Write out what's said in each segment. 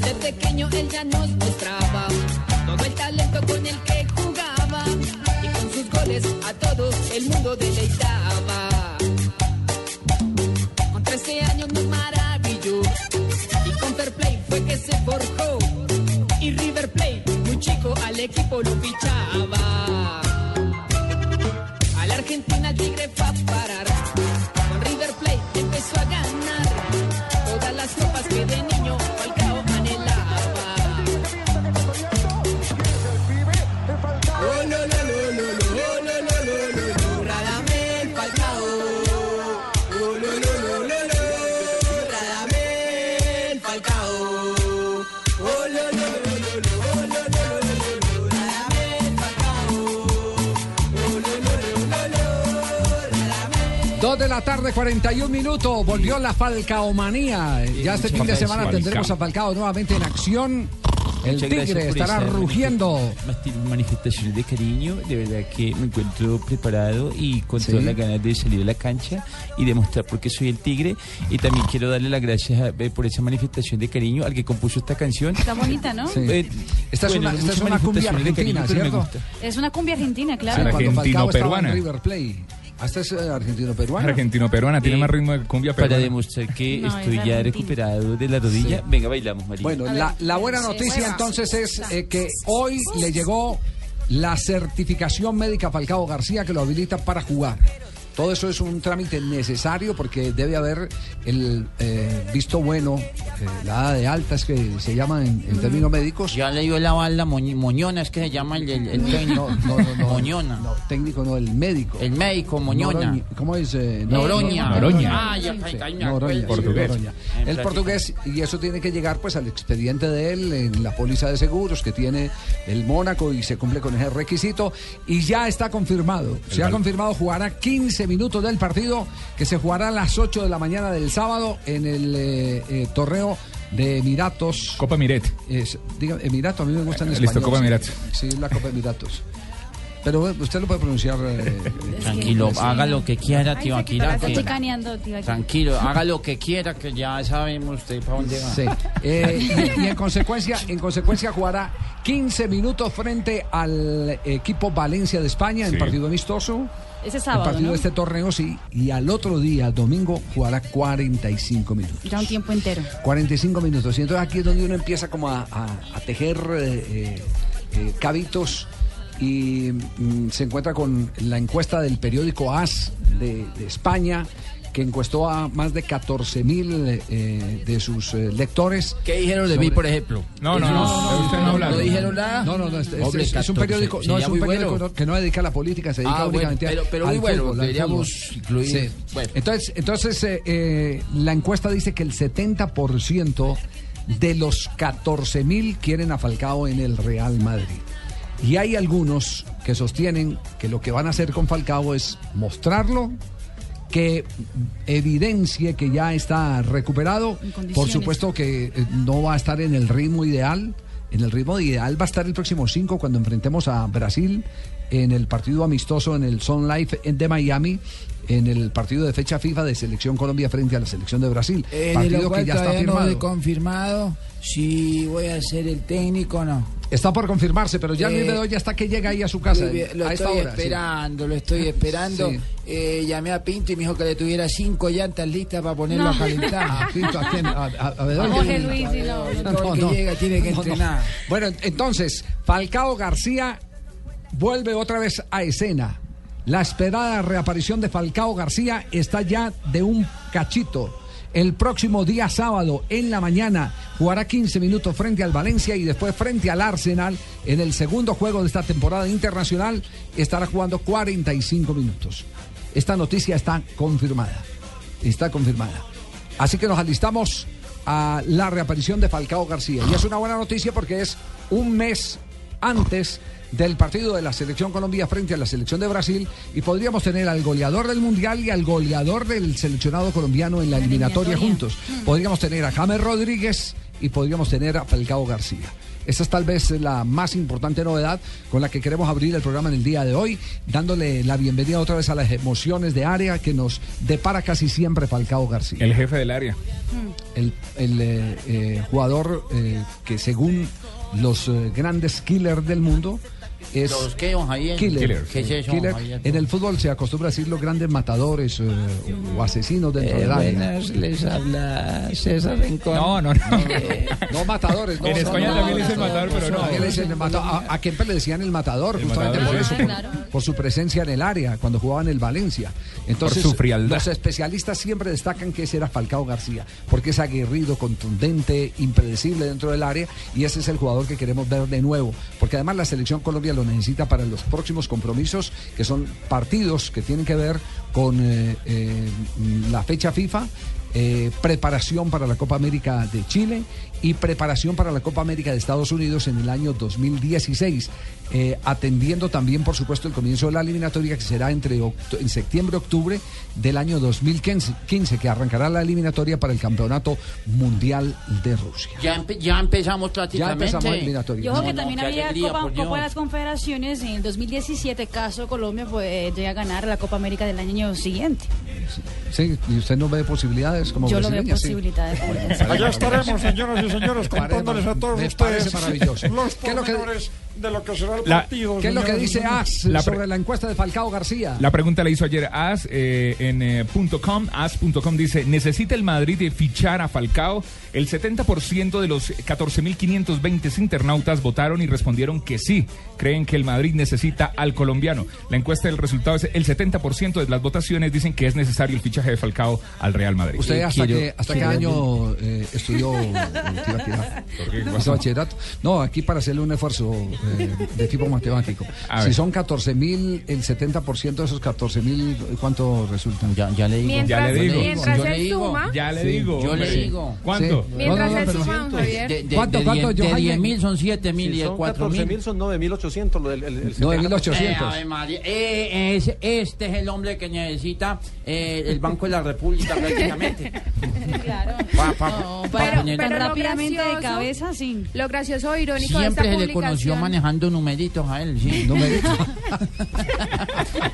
Desde pequeño él ya nos mostraba todo el talento con el que jugaba. Y con sus goles a todo el mundo deleitaba. Con 13 años nos maravilló. Y con Fair Play fue que se forjó. Y River Plate, muy chico, al equipo lo fichaba. A la Argentina el Tigre fue a parar. Con River Plate empezó a ganar de la tarde, 41 minutos. Volvió la Falcaomanía. Ya este fin de semana tendremos a Falcao nuevamente en acción. El Muchas Tigre estará esa rugiendo. manifest- manifestaciones de cariño. De verdad que me encuentro preparado y con Sí. todas las ganas de salir a la cancha y demostrar por qué soy el Tigre. Y también quiero darle las gracias a- eh, por esa manifestación de cariño al que compuso esta canción. Está bonita, ¿no? Sí. Eh, Esta es bueno, una, esta es una cumbia cariño, argentina, me ¿cierto? Es una cumbia argentina, claro. Cuando Falcao estaba Argentino-peruana. en River Play. ¿Hasta es eh, argentino-peruano? Argentino-peruana, tiene Eh, más ritmo de cumbia Para peruana. demostrar que No, es estoy ya argentino. recuperado de la rodilla. Venga, bailamos, María. Bueno, A la, ver, la buena sí, noticia entonces es eh, que hoy le llegó la certificación médica a Falcao García que lo habilita para jugar. Todo eso es un trámite necesario porque debe haber el eh, visto bueno, eh, la dada de alta es que se llama en, en términos médicos. Ya le dio la bala moñ- moñona, es que se llama el, el, el técnico. No, no, no, no. Moñona. No, técnico no, el médico. El médico, moñona. Noroña. ¿Cómo es? eh, Noroña. Noroña. Ah, ya, Noroña, Portugués. El portugués, y eso tiene que llegar pues al expediente de él en la póliza de seguros que tiene el Mónaco y se cumple con ese requisito. Y ya está confirmado. Se ha confirmado, jugará 15 minutos del partido que se jugará a las 8 de la mañana del sábado en el eh, eh, torneo de Emiratos. Copa Miret. Es, diga, Emiratos, a mí me gusta en Listo, español. Copa sí. Emiratos. Sí, la Copa Emiratos. Pero eh, usted lo puede pronunciar. eh, Tranquilo, haga lo que quiera, tío Akira. Está que- chicaneando, tío. aquí. Tranquilo, haga lo que quiera, que ya sabemos usted para dónde va. Sí. Eh, y, y en consecuencia, en consecuencia jugará 15 minutos frente al equipo Valencia de España en Sí. partido amistoso. Ese sábado, partido ¿no? de este torneo, sí. Y al otro día, domingo, jugará 45 minutos. Ya un tiempo entero. 45 minutos. Y entonces aquí es donde uno empieza como a, a- a tejer eh, eh, eh, cabitos y mm, se encuentra con la encuesta del periódico AS de, de España que encuestó a más de 14 mil de sus eh, lectores. ¿Qué dijeron de Sobre- mí, por ejemplo? No, no, usted no habla. ¿No dijeron nada? No, no, no, es, es- Hombre, es- es un 14, periódico, no, es un periódico bueno. que no dedica a la política, se dedica Ah, bueno, únicamente a- pero- pero al muy bueno, fútbol, deberíamos incluir- Sí. bueno. Entonces, entonces eh, eh, la encuesta dice que el 70% de los 14 mil quieren a Falcao en el Real Madrid. Y hay algunos que sostienen que lo que van a hacer con Falcao es mostrarlo, que evidencie que ya está recuperado. Por supuesto que eh, no va a estar en el ritmo ideal. En el ritmo ideal va a estar el próximo 5 cuando enfrentemos a Brasil en el partido amistoso en el Sun Life de Miami. En el partido de fecha FIFA de Selección Colombia frente a la Selección de Brasil. Eh, partido que ya está no firmado. he confirmado si voy a ser el técnico o no. Está por confirmarse, pero ya Eh, Luis Bedoya está que llega ahí a su casa Lo a esta estoy hora. sí. esperando, lo estoy esperando. Sí. Eh, llamé a Pinto y me dijo que le tuviera cinco llantas listas para ponerlo No. a calentar. ¿A Pinto? ¿A quién? ¿A, Bedoya? Jorge Luis, sí, no. llega tiene que no, no. entrenar. Bueno, entonces, Falcao García vuelve otra vez a escena. La esperada reaparición de Falcao García está ya de un cachito. El próximo día sábado en la mañana jugará 15 minutos frente al Valencia y después frente al Arsenal. En el segundo juego de esta temporada internacional estará jugando 45 minutos. Esta noticia está confirmada. Está confirmada. Así que nos alistamos a la reaparición de Falcao García. Y es una buena noticia porque es un mes antes del partido de la selección Colombia frente a la selección de Brasil y podríamos tener al goleador del mundial y al goleador del seleccionado colombiano en la La eliminatoria, eliminatoria. juntos. Podríamos tener a James Rodríguez y podríamos tener a Falcao García. Esa es tal vez la más importante novedad con la que queremos abrir el programa en el día de hoy, dándole la bienvenida otra vez a las emociones de área que nos depara casi siempre Falcao García El jefe del área. el, el, eh, eh, jugador eh, que según los eh, grandes killers del mundo es ¿Los qué, don Javier? killer. Killer. ¿Qué es eso, Killer. Javier? En el fútbol se acostumbra a decir los grandes matadores eh, o asesinos dentro Eh, del área. buenas, les habla César Rincón. No, no, no. No matadores, no. En España no, también le dicen no, matador, pero no. También dicen el mata- a, a Kempe le decían el matador, El justamente matador, por sí. eso, por, Claro. por su presencia en el área, cuando jugaba en el Valencia. Entonces, su frialdad. los especialistas siempre destacan que ese era Falcao García, porque es aguerrido, contundente, impredecible dentro del área, y ese es el jugador que queremos ver de nuevo, porque además la selección Lo necesita para los próximos compromisos, que son partidos que tienen que ver con eh, eh, la fecha FIFA. eh, preparación para la Copa América de Chile y preparación para la Copa América de Estados Unidos en el año 2016, eh, atendiendo también, por supuesto, el comienzo de la eliminatoria que será entre en septiembre-octubre del año 2015, 15, que arrancará la eliminatoria para el Campeonato Mundial de Rusia. Ya, empe- ya empezamos Ya prácticamente. empezamos la eliminatoria. Yo creo que No, también había alegría, Copa. Copa de las Confederaciones en el 2017, caso Colombia pues, llega a ganar la Copa América del año siguiente. Sí, y usted no ve posibilidades como Yo lo veo sí. posibilidades. pues. Allá estaremos, señoras y señores, contándoles a todos ustedes los ¿Qué es lo que- pormenores de lo que será el La- partido. ¿Qué es lo que dice. AS La sobre la encuesta de Falcao García? La pregunta la hizo ayer AS eh, en eh, punto .com. AS.com dice, ¿necesita el Madrid de fichar a Falcao? El 70% de los 14.520 internautas votaron y respondieron que sí. Creen que el Madrid necesita al colombiano. La encuesta del resultado es el 70% de las votaciones dicen que es necesario el fichaje de Falcao al Real Madrid. ¿Usted hasta, quiero- qué, hasta qué año eh, estudió eh, bachillerato? No, aquí para hacerle un esfuerzo eh, de tipo matemático. Si son 14 mil, el 70% de esos 14 mil, ¿cuánto resultan? Ya, ya le digo. Ya le digo. Mientras Yo él le digo. suma, Ya le Sí. digo. Yo le digo. ¿Cuánto? Sí. Mientras No, no, él pero- suma, don Javier. De, de, ¿Cuánto, de, cuánto, de Johan? 10 mil son 7 mil y Si de son 4 14 mil. mil, son 9.800. lo del- el- el- No, de el- 1800. Eh. Eh, es- este es el hombre que necesita eh, el Banco de la República prácticamente. Claro. Pa- pa- No, pa pero lo rápidamente de gracioso- cabeza, sí. Lo gracioso o irónico de esta Siempre se le conoció manejando numeritos a él, sí. Numerito.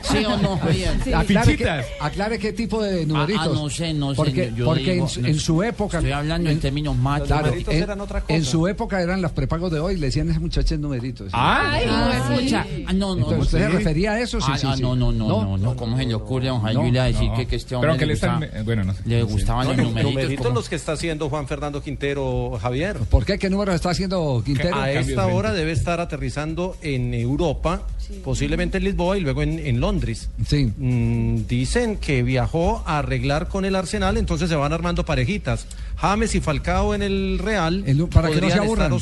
¿Sí o no, Javier? Aclare, que, Fichitas. aclare qué tipo de numeritos. Ah, ah, no sé, no sé. Porque, yo porque digo, en, su- no en sé. su época. Estoy hablando en términos machos. Claro, numeritos en, eran otra cosa. en su época eran las prepagos de hoy, le decían a ese muchacho numeritos. Ay, Ah, no, sí. Escucha, ah, no, no, Entonces, ¿Usted se sí. refería a eso? Sí, Ah, sí, ah, sí. no, no, no, no, no, ¿cómo se le ocurre a don No, Julia decir que, que este hombre Pero que le, están... Bueno, no sé. le gustaban los numeritos? numeritos como- los que está haciendo Juan Fernando Quintero, Javier. ¿Por qué? ¿Qué número está haciendo Quintero? A esta hora debe estar aterrizando en Europa, posiblemente en Lisboa y luego en, en Londres. Sí. Mm, dicen que viajó a arreglar con el Arsenal, entonces se van armando parejitas. James y Falcao en el Real. El- para que no se podrían aburran.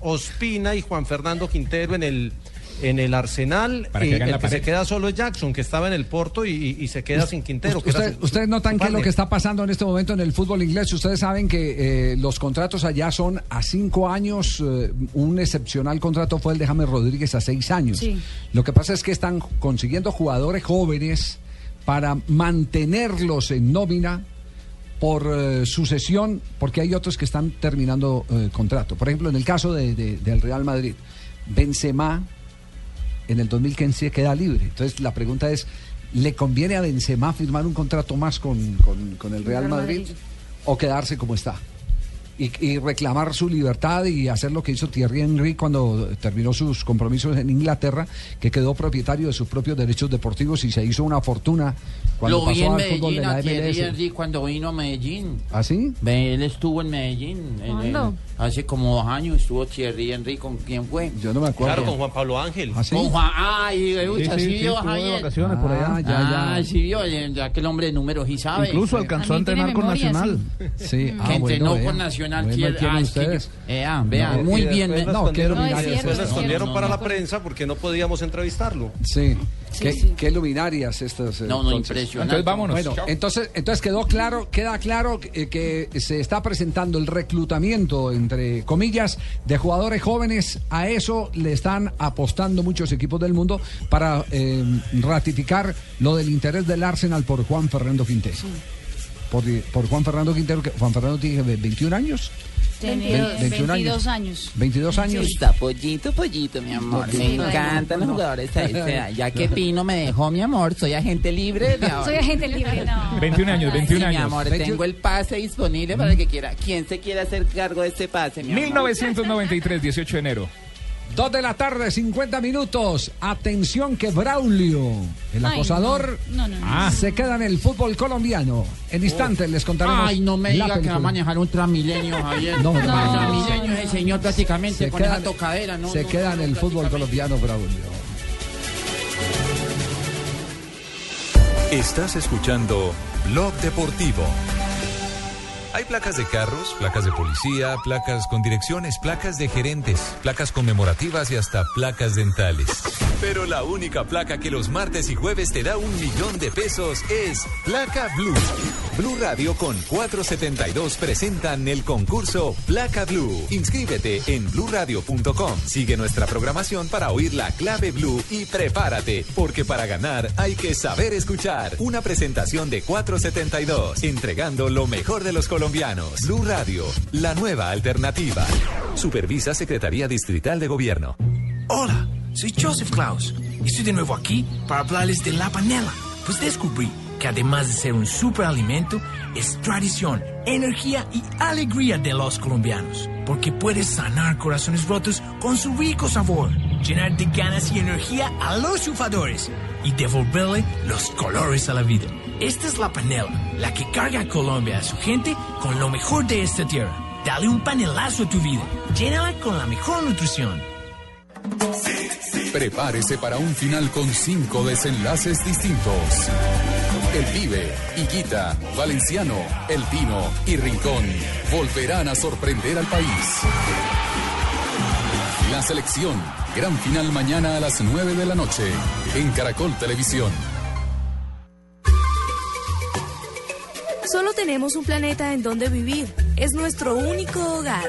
Ospina y Juan Fernando Quintero en el en el Arsenal. Para que y hagan el que se queda solo es Jackson, que estaba en el Porto y, se queda sin Quintero. que su- ustedes notan qué es lo que está pasando en este momento en el fútbol inglés. Ustedes saben que eh, los contratos allá son a cinco años. eh, un excepcional contrato fue el de James Rodríguez a seis años. Sí. Lo que pasa es que están consiguiendo jugadores jóvenes para mantenerlos en nómina por eh, sucesión, porque hay otros que están terminando eh, contrato. Por ejemplo, en el caso de- de- del Real Madrid, Benzema en el 2015 queda libre. Entonces la pregunta es, ¿le conviene a Benzema firmar un contrato más con, con- con el Real Madrid. o quedarse como está? Y, y reclamar su libertad y hacer lo que hizo Thierry Henry cuando terminó sus compromisos en Inglaterra, que quedó propietario de sus propios derechos deportivos y se hizo una fortuna cuando Lo vi pasó en al fútbol de la a Thierry MLS. Henry cuando vino a Medellín. ¿Ah, sí? Él estuvo en Medellín. en- hace como dos años estuvo Thierry Henry. ¿Con quién fue? Yo no me acuerdo. Claro, con Juan Pablo Ángel. ¿Ah, sí? Con Juan. Ay, Sí, sí, sí, sí, vio, de vacaciones por allá. Ah, ya, ya. Ah, sí, vio, ya que el hombre de números sí sabe. Incluso alcanzó a entrenar con memoria, Nacional. Sí, ah, que entrenó bueno, con vea. Nacional. Thierry- tienen ah, es que ustedes. eh, ah, vea, No, muy bien. eh. No, qué respondieron- No, es luminarias cierto, después respondieron no, para no. la prensa porque no podíamos entrevistarlo. Sí. Sí, ¿Qué, sí. qué luminarias estas. eh, No, no, entonces? impresionante. Entonces vámonos. Bueno, Chao. entonces, entonces quedó claro, queda claro que, que se está presentando el reclutamiento, entre comillas, de jugadores jóvenes. A eso le están apostando muchos equipos del mundo para eh, ratificar lo del interés del Arsenal por Juan Fernando Quintero. Por, por Juan Fernando Quintero, que Juan Fernando tiene 21 años. Tiene 21 22 años. 22 años. Está pollito, pollito, mi amor. Sí, me bueno. encantan los jugadores a esa. Ya que Pino me dejó, mi amor, soy agente libre de ahora. Soy agente libre, no. 21 años, 21 Sí, mi años. amor, 21. tengo el pase disponible para el que quiera. ¿Quién se quiere hacer cargo de este pase, mi amor? 1993, 18 de enero. Dos de la tarde, 50 minutos. Atención que Braulio, el Ay, acosador, no. No, no, no. Ah. se queda en el fútbol colombiano. En instantes les contaremos. Ay, no me diga que va a manejar un Transmilenio, Javier. No, no, Un no. Transmilenio ese señor prácticamente Se con queda, esa tocadera, ¿no? se no, queda no, en el fútbol colombiano, Braulio. Estás escuchando Blog Deportivo. Hay placas de carros, placas de policía, placas con direcciones, placas de gerentes, placas conmemorativas y hasta placas dentales. Pero la única placa que los martes y jueves te da un millón de pesos es Placa Blue. Blue Radio con 472 presentan el concurso Placa Blue. Inscríbete en bluradio.com. Sigue nuestra programación para oír la clave Blue y prepárate, porque para ganar hay que saber escuchar. Una presentación de 472, entregando lo mejor de los colombianos. Blue Radio, la nueva alternativa. Supervisa Secretaría Distrital de Gobierno. Hola, soy Joseph Klaus y estoy de nuevo aquí para hablarles de la panela. Pues descubrí que además de ser un superalimento, es tradición, energía y alegría de los colombianos. Porque puedes sanar corazones rotos con su rico sabor, llenar de ganas y energía a los chufadores y devolverle los colores a la vida. Esta es la panela, la que carga a Colombia a su gente con lo mejor de esta tierra. Dale un panelazo a tu vida, llénala con la mejor nutrición. Prepárese para un final con cinco desenlaces distintos. El Pibe, Higuita, Valenciano, El Tino y Rincón volverán a sorprender al país. La selección, gran final mañana a las 9 de la noche en Caracol Televisión. Solo tenemos un planeta en donde vivir. Es nuestro único hogar.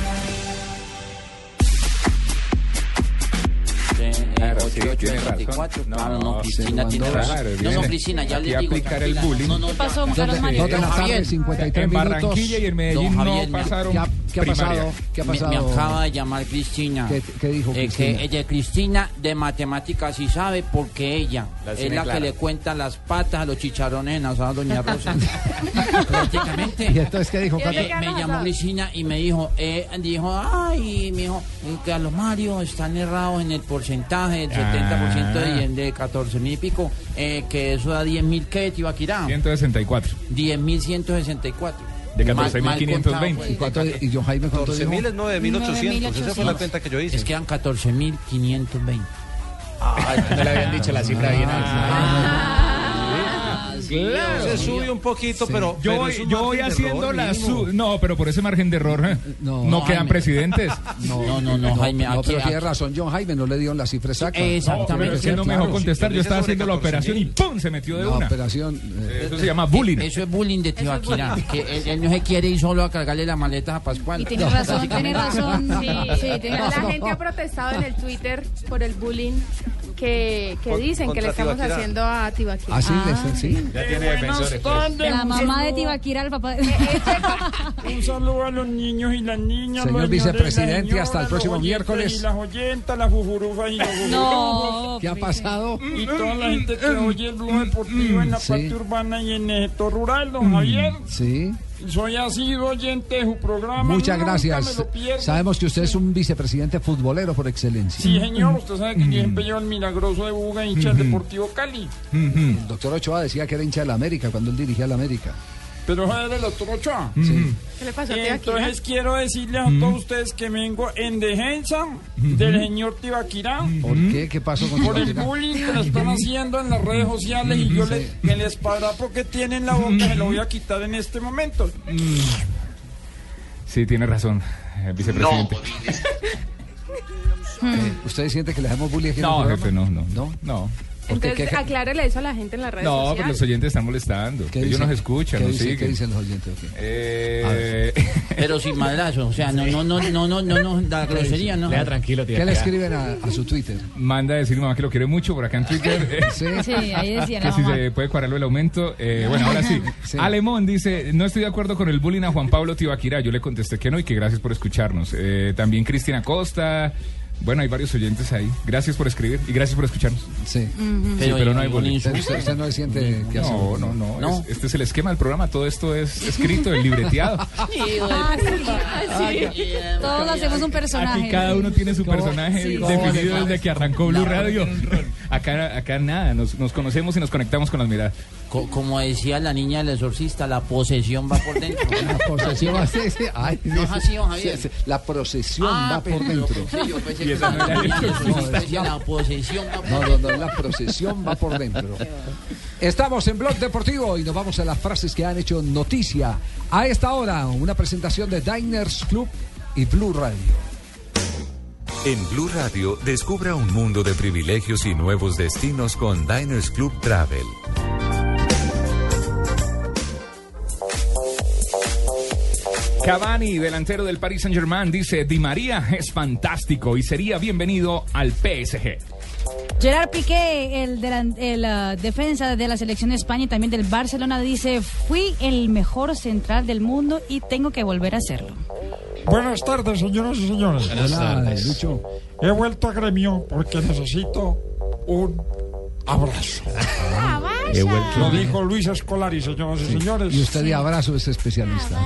Claro, sí, tiene razón. No, Claro, no, Cristina tiene razón. No, no, Cristina, ya le a digo. aplicar el bullying. No, no, ¿Qué pasó. Carlos Mario? Tarde, Javier, 53 En. Barranquilla y en Medellín no me- pasaron ¿Qué ha, pasado? ¿Qué ha Me, pasado? me acaba de llamar Cristina. ¿Qué, dijo Eh, Cristina? que ella, Cristina, de matemáticas sí sabe porque ella La es la que le cuenta las patas a los chicharrones en asado a Doña Rosa. Prácticamente. ¿Y entonces qué dijo, Me, Carlos? me llamó Cristina y me dijo, eh, dijo, ay, me dijo, Carlos Mario, están errados en el porcentaje, el 70% de, de 14 mil y pico, eh, que eso da 10 mil, ¿qué, Tibaquirá? 164. 10 mil 164. De Mal- mal 14.520. contado, ¿Y, y John Jaime cuánto 14 dijo? mil es 9.800. Esa fue la cuenta que yo hice. Es que eran 14.520. no le habían dicho la cifra bien Ah, Claro. Se sube un poquito, pero. Yo pero voy, yo voy haciendo error la mínimo. su... No, pero por ese margen de error ¿eh? no, No, quedan Jaime. presidentes. No, no, no, Jaime, No, aquí- pero tiene aquí- razón John Jaime, no le dieron la cifra exacta. Exactamente. Es que no me dejó contestar. Yo Yo estaba haciendo la operación y ¡pum! se metió de La una. operación. eh, Eso se llama bullying. Eso es bullying de Tibaquirá. que él, él no se quiere ir solo a cargarle las maletas a Pascual. Y tiene razón, tiene razón. Sí, sí, tiene La gente ha protestado en el Twitter por el bullying que, que dicen que le estamos Tibaquirá. haciendo a Tibaquirá. Ah, sí, Ah. sí. Ya tiene defensores. La mamá de Tibaquira, el papá de... Un saludo a los niños y las niñas. Señor vicepresidente, hasta el próximo miércoles. Y las oyentas, las jujurufas y los No. ¿Qué ha pasado? Y toda la gente que oye el blog deportivo en la Sí. parte urbana y en el sector rural, don Javier. Sí. Soy asiduo oyente de su programa. Muchas nunca gracias. Sabemos que usted es un vicepresidente futbolero por excelencia. Sí, señor, usted sabe que llevo el milagroso de Buga, hincha del Deportivo Cali. El doctor Ochoa decía que era hincha de la América cuando él dirigía la América. Pero es del doctor Ochoa. Sí. ¿Qué le pasó a? Entonces quiero decirles a todos ustedes que vengo en defensa del señor Tibaquirá. ¿Por qué? ¿Qué pasó con Por el bullying que le están haciendo en las redes sociales y yo le, que el esparadrapo que tiene en la boca se lo voy a quitar en este momento. Sí, tiene razón, eh, vicepresidente. Eh, ¿Usted siente que le damos bullying aquí el No, jefe, no, no. ¿No? No. Entonces, ¿Qué- aclárele eso a la gente en las redes No, porque sociales. los oyentes están molestando. qué Ellos dicen? nos escuchan, ¿Qué nos dicen? ¿Qué siguen. dicen los oyentes? Eh, Pero sin madrazo, o sea, no, no, no, no, no, no, no, la grosería, ¿no? Lea tranquilo, ¿Qué le escriben a, a su Twitter? manda a decir mamá que lo quiere mucho por acá en Twitter. eh, Sí. Sí, ahí decía que si se puede cuadrarlo el aumento. Eh, bueno, ahora sí. Sí. Alemón dice, no estoy de acuerdo con el bullying a Juan Pablo Tibaquira. Yo le contesté que no y que gracias por escucharnos. Eh, también Cristina Costa. Bueno, hay varios oyentes ahí. Gracias por escribir y gracias por escucharnos. Sí. Sí, pero no hay bullying. ¿Usted, usted- no siente que hace No, no, no. No. es- este es el esquema del programa. Todo esto es escrito, el libreteado. Ah, sí, sí. Todos hacemos un personaje. Aquí cada uno tiene su personaje definido desde que arrancó Blue Radio. Acá, acá nada, nos, nos conocemos y nos conectamos con las miradas. Co- como decía la niña del exorcista, la posesión va por dentro. La procesión va sí, sí, ay, No es así, don Javier. sí, sí, La procesión Ah, va por pero dentro. yo pensé- yo pensé Y que esa no era el la niña del exorcista. exorcista, la posesión va por No, no, no, la procesión va por dentro. Estamos en Blog Deportivo y nos vamos a las frases que han hecho noticia. A esta hora, una presentación de Diners Club y Blue Radio. En Blue Radio, descubra un mundo de privilegios y nuevos destinos con Diners Club Travel. Cavani, delantero del Paris Saint Germain, dice, Di María es fantástico y sería bienvenido al PSG. Gerard Piqué, el, el, ah, defensa de la selección de España y también del Barcelona, dice, fui el mejor central del mundo y tengo que volver a hacerlo. Buenas tardes, señoras y señores. Hola, Lucho. He vuelto a gremio porque necesito un abrazo. Lo dijo Luis Escolari, señoras y señores. Y usted de abrazo es especialista.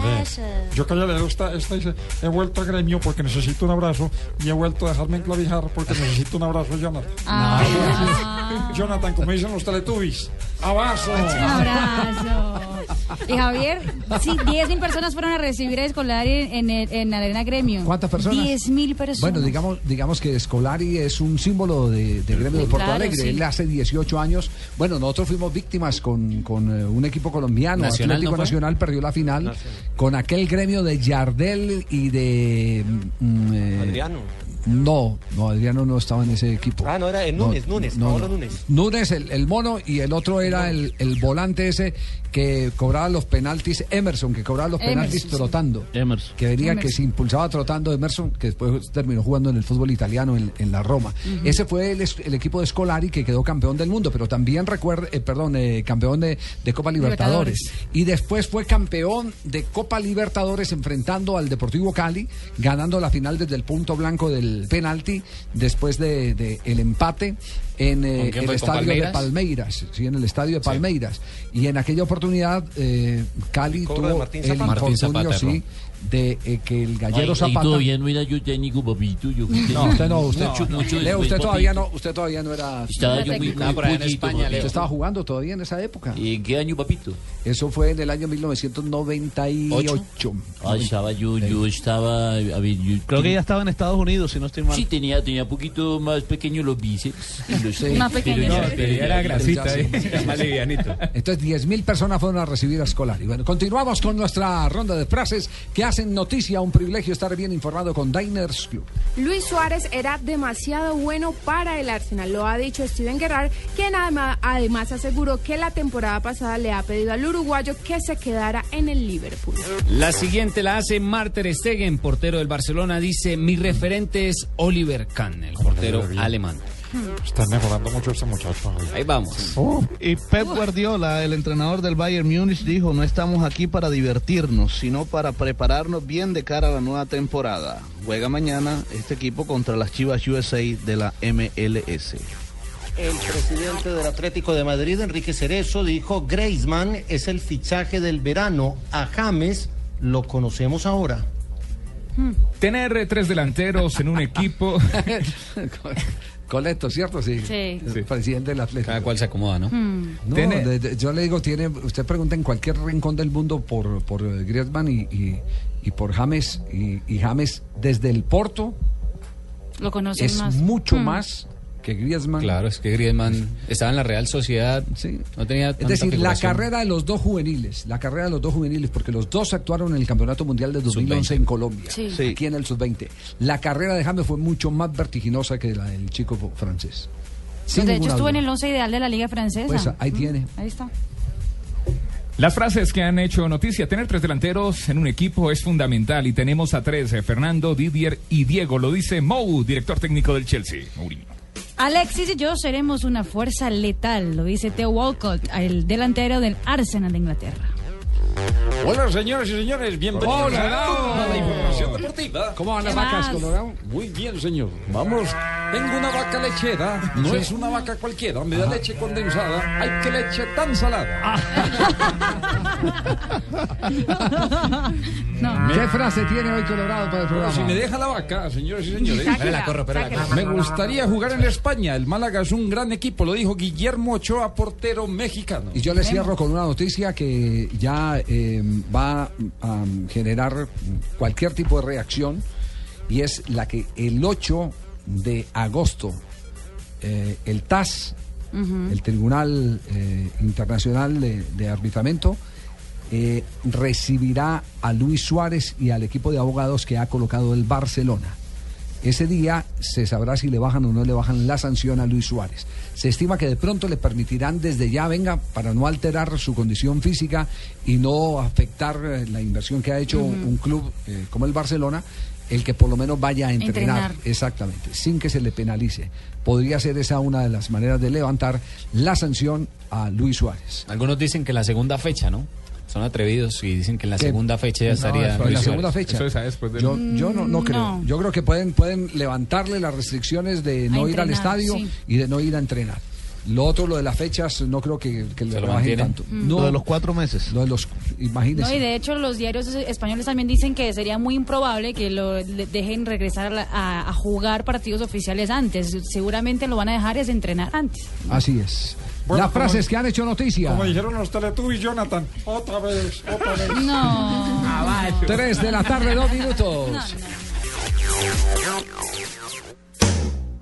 Yo quería leer esta, esta dice, he vuelto a gremio porque necesito un abrazo y he vuelto a dejarme enclavijar porque necesito un abrazo, Jonathan. Ah. Jonathan, como dicen los teletubbies, abrazo. Un abrazo. Y Javier, sí, 10 mil personas fueron a recibir a Escolari en, el- en la Arena Gremio. ¿Cuántas personas? 10 mil personas. Bueno, digamos, digamos que Scolari es un símbolo de, de gremio de Porto Claro, Alegre. sí. Él hace 18 años. Bueno, nosotros fuimos víctimas con, con, eh, un equipo colombiano. Nacional, Atlético ¿no? Nacional perdió la final con aquel gremio de Yardel y de. mm, eh, Adriano. No, no, Adriano no estaba en ese equipo. Ah, no, era el Núñez, Núñez, Paolo Núñez. Núñez, el, el mono, y el otro era el, el volante ese que cobraba los penaltis, Emerson, que cobraba los penaltis Emerson, sí. trotando. Emerson. Que venía, que se impulsaba trotando Emerson, que después terminó jugando en el fútbol italiano en, en la Roma. Ese fue el, es- el equipo de Scolari que quedó campeón del mundo, pero también recuerda, eh, perdón, eh, campeón de, de Copa Libertadores. Libertadores. Y después fue campeón de Copa Libertadores enfrentando al Deportivo Cali, ganando la final desde el punto blanco del penalti, después de, de el empate en eh, ¿Con quién el estadio de Palmeiras? Palmeiras, sí, en el estadio de Palmeiras. Y en aquella oportunidad eh, Cali tuvo el. Martín infortunio, Zapata, sí, de eh, que el gallero Ay, Zapata. Y todavía no era yo técnico, papito. Yo No, usted no, usted, Mucho, mucho Leo, usted todavía papito. no, usted todavía no era. Estaba yo muy, muy por en España, papito. Usted estaba jugando todavía en esa época. ¿Y en qué año, papito? Eso fue en el año 1998. Ah, estaba yo, yo estaba, a ver, yo Creo que ya estaba en Estados Unidos, si no estoy mal. Sí, tenía, tenía poquito más pequeño los bíceps. kilos. Más pequeño. No, era grasita, Ya, sí. eh. Más livianito. Entonces, 10.000 personas fueron a recibir a Scolari. Bueno, continuamos con nuestra ronda de frases que hacen noticia. Un privilegio estar bien informado con Diners Club. Luis Suárez era demasiado bueno para el Arsenal, lo ha dicho Steven Gerrard, quien además, además aseguró que la temporada pasada le ha pedido al uruguayo que se quedara en el Liverpool. La siguiente la hace Marter Stegen, portero del Barcelona. Dice, mi referente es Oliver Kahn, el portero alemán. Está mejorando mucho este muchacho. Ahí vamos. Y Pep Guardiola, el entrenador del Bayern Múnich, dijo, no estamos aquí para divertirnos, sino para prepararnos bien de cara a la nueva temporada. Juega mañana este equipo contra las Chivas USA de la MLS. El presidente del Atlético de Madrid, Enrique Cerezo, dijo, Griezmann es el fichaje del verano. A James lo conocemos ahora. Tener tres delanteros en un equipo. Coleto, ¿cierto? Sí. Sí. El presidente del Atlético. Cada cual se acomoda, ¿no? Hmm. No, Tiene- de- de- yo le digo, tiene, usted pregunta en cualquier rincón del mundo por, por eh, Griezmann y, y- y por James. Y, y James, desde el Porto, Lo conocen es más. mucho Hmm. más que Griezmann. Claro, es que Griezmann estaba en la Real Sociedad. No tenía Es decir, la carrera de los dos juveniles, la carrera de los dos juveniles, porque los dos actuaron en el Campeonato Mundial de 2011 en Colombia, Sí. Sí. aquí en el Sub-20. La carrera de James fue mucho más vertiginosa que la del chico francés. Sin Pues de hecho estuvo en el 11 ideal de la Liga Francesa. Pues ahí tiene. Ahí está. Las frases que han hecho noticia, tener tres delanteros en un equipo es fundamental y tenemos a tres, eh, Fernando, Didier y Diego, lo dice Mou, director técnico del Chelsea. Mourinho. Alexis y yo seremos una fuerza letal, lo dice Theo Walcott, el delantero del Arsenal de Inglaterra. Hola, señoras y señores, bienvenidos Hola. a la información deportiva. ¿Cómo van las ¿Qué vacas? Colorado? Muy bien, señor. Vamos. Tengo una vaca lechera. No es una vaca cualquiera. Me da leche condensada. Ay, qué leche tan salada. ¿Qué frase tiene hoy Colorado para el programa? Si me deja la vaca, señores y señores. Sáquela, la corro, pero la sáquela. corro. Me gustaría jugar en España. El Málaga es un gran equipo. Lo dijo Guillermo Ochoa, portero mexicano. Y yo le cierro con una noticia que ya eh, va a generar cualquier tipo de reacción y es la que el 8 de agosto eh, el TAS, el Tribunal eh, Internacional de, de Arbitramiento, eh, recibirá a Luis Suárez y al equipo de abogados que ha colocado el Barcelona. Ese día se sabrá si le bajan o no le bajan la sanción a Luis Suárez. Se estima que de pronto le permitirán desde ya, venga, para no alterar su condición física y no afectar eh, la inversión que ha hecho un club eh, como el Barcelona, el que por lo menos vaya a entrenar. Entrenar. Exactamente, sin que se le penalice. Podría ser esa una de las maneras de levantar la sanción a Luis Suárez. Algunos dicen que la segunda fecha, ¿no? Son atrevidos y dicen que en la ¿Qué? segunda fecha ya No, estaría. en la segunda fecha. Eso es a después del- Yo, yo no, no creo. no. Yo creo que pueden, pueden levantarle las restricciones de no ir al estadio sí. y de no ir a entrenar. Lo otro, lo de las fechas, no creo que, que le ¿Se lo rebajen tanto. Mm. No, Lo de los cuatro meses. lo de los, imagínese. No, y de hecho los diarios españoles también dicen que sería muy improbable que lo dejen regresar a, la- a- jugar partidos oficiales antes. Seguramente lo van a dejar es entrenar antes. Así es. Bueno, las como- frases que han hecho noticia. Como dijeron los Teletubbies, Jonathan. Otra vez, otra vez. No. Tres de la tarde, dos minutos.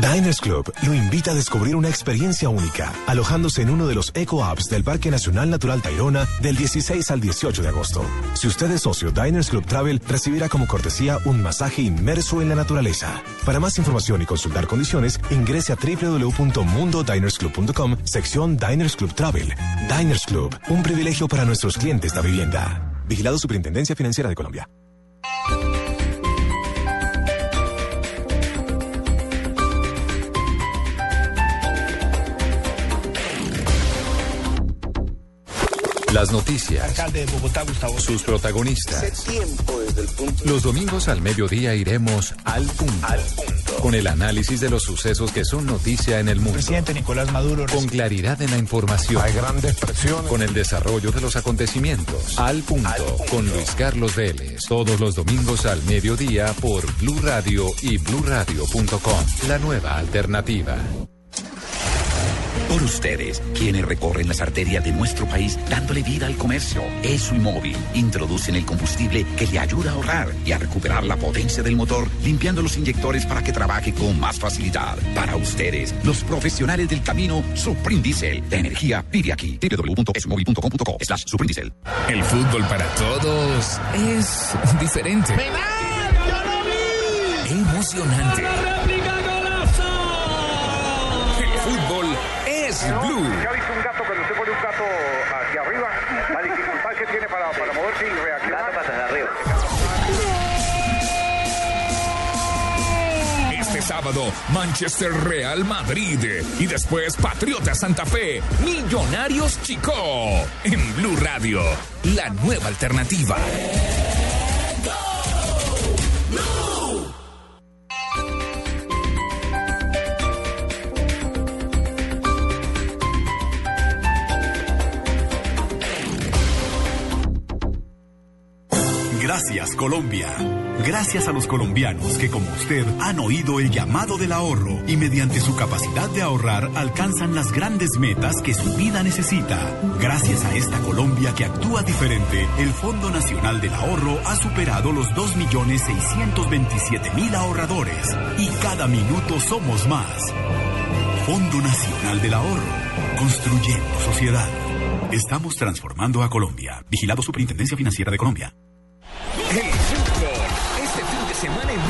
Diners Club lo invita a descubrir una experiencia única, alojándose en uno de los Eco Apps del Parque Nacional Natural Tayrona del 16 al 18 de agosto. Si usted es socio Diners Club Travel, recibirá como cortesía un masaje inmerso en la naturaleza. Para más información y consultar condiciones, ingrese a www.mundodinersclub.com, sección Diners Club Travel. Diners Club, un privilegio para nuestros clientes de vivienda. Vigilado Superintendencia Financiera de Colombia. Las noticias, Alcalde de Bogotá, Gustavo. sus protagonistas. tiempo desde el punto Los domingos al mediodía iremos al punto. Con el análisis de los sucesos que son noticia en el mundo. presidente Nicolás Maduro. Con claridad en la información. Hay grandes presiones. Con el desarrollo de los acontecimientos. Al punto. Con Luis Carlos Vélez. Todos los domingos al mediodía por Blue Radio y bluradio.com. La nueva alternativa. Por ustedes, quienes recorren las arterias de nuestro país dándole vida al comercio. ESO y móvil introducen el combustible que le ayuda a ahorrar y a recuperar la potencia del motor, limpiando los inyectores para que trabaje con más facilidad. Para ustedes, los profesionales del camino, Diesel. La energía vive aquí. www.esomóvil.com.co slash Diesel. El fútbol para todos es diferente. Emocionante. Es blue. ¿Ya visto un gato cuando usted pone un gato hacia arriba? La dificultad que tiene para, para moverse y reaccionar. hacia arriba. Este sábado, Manchester Real Madrid y después Patriota Santa Fe, Millonarios Chico. En Blue Radio, la nueva alternativa. Gracias Colombia. Gracias a los colombianos que como usted han oído el llamado del ahorro y mediante su capacidad de ahorrar alcanzan las grandes metas que su vida necesita. Gracias a esta Colombia que actúa diferente, el Fondo Nacional del Ahorro ha superado los 2.627.000 ahorradores y cada minuto somos más. Fondo Nacional del Ahorro, construyendo sociedad. Estamos transformando a Colombia. Vigilado Superintendencia Financiera de Colombia. El fútbol. Este fin de semana en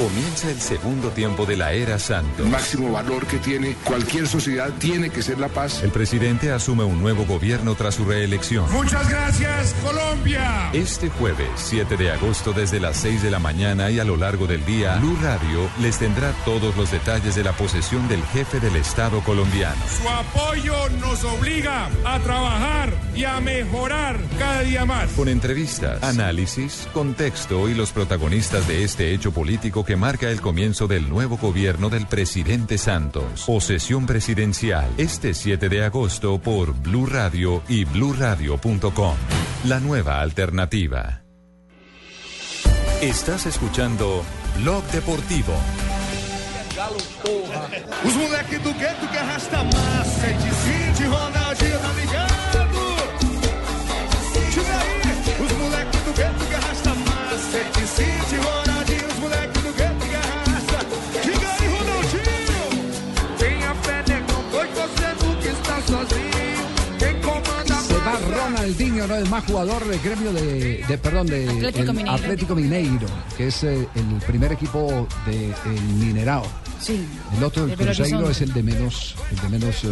Comienza el segundo tiempo de la era Santos. máximo valor que tiene cualquier sociedad tiene que ser la paz. El presidente asume un nuevo gobierno tras su reelección. Muchas gracias, Colombia. Este jueves, 7 de agosto, desde las 6 de la mañana y a lo largo del día, Blue Radio les tendrá todos los detalles de la posesión del jefe del Estado colombiano. Su apoyo nos obliga a trabajar y a mejorar cada día más. Con entrevistas, análisis, contexto y los protagonistas de este hecho político que marca el comienzo del nuevo gobierno del presidente Santos. Posesión presidencial, este 7 de agosto por Blue Radio y bluradio.com. La nueva alternativa. Estás escuchando Blog Deportivo. Do gueto que arrasta Ronaldinho? del día. ¿No? El más jugador del gremio de, de- perdón, de Atlético el Mineiro. Atlético Mineiro, que es eh, el primer equipo del Minerao. Sí. El otro, el De Cruzeiro, es el de menos, el de menos eh,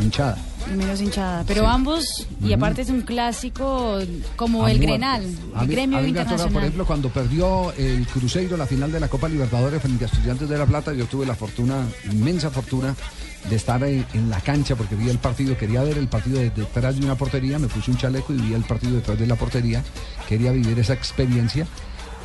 hinchada. Y menos hinchada. Pero Sí. ambos, y aparte es un clásico como A el. Grenal, A el mí- gremio a mí por ejemplo, cuando perdió el Cruzeiro la final de la Copa Libertadores frente a Estudiantes de La Plata, yo tuve la fortuna, inmensa fortuna, de estar en, en la cancha porque vi el partido, quería ver el partido de- detrás de una portería, me puse un chaleco y vi el partido detrás de la portería, quería vivir esa experiencia.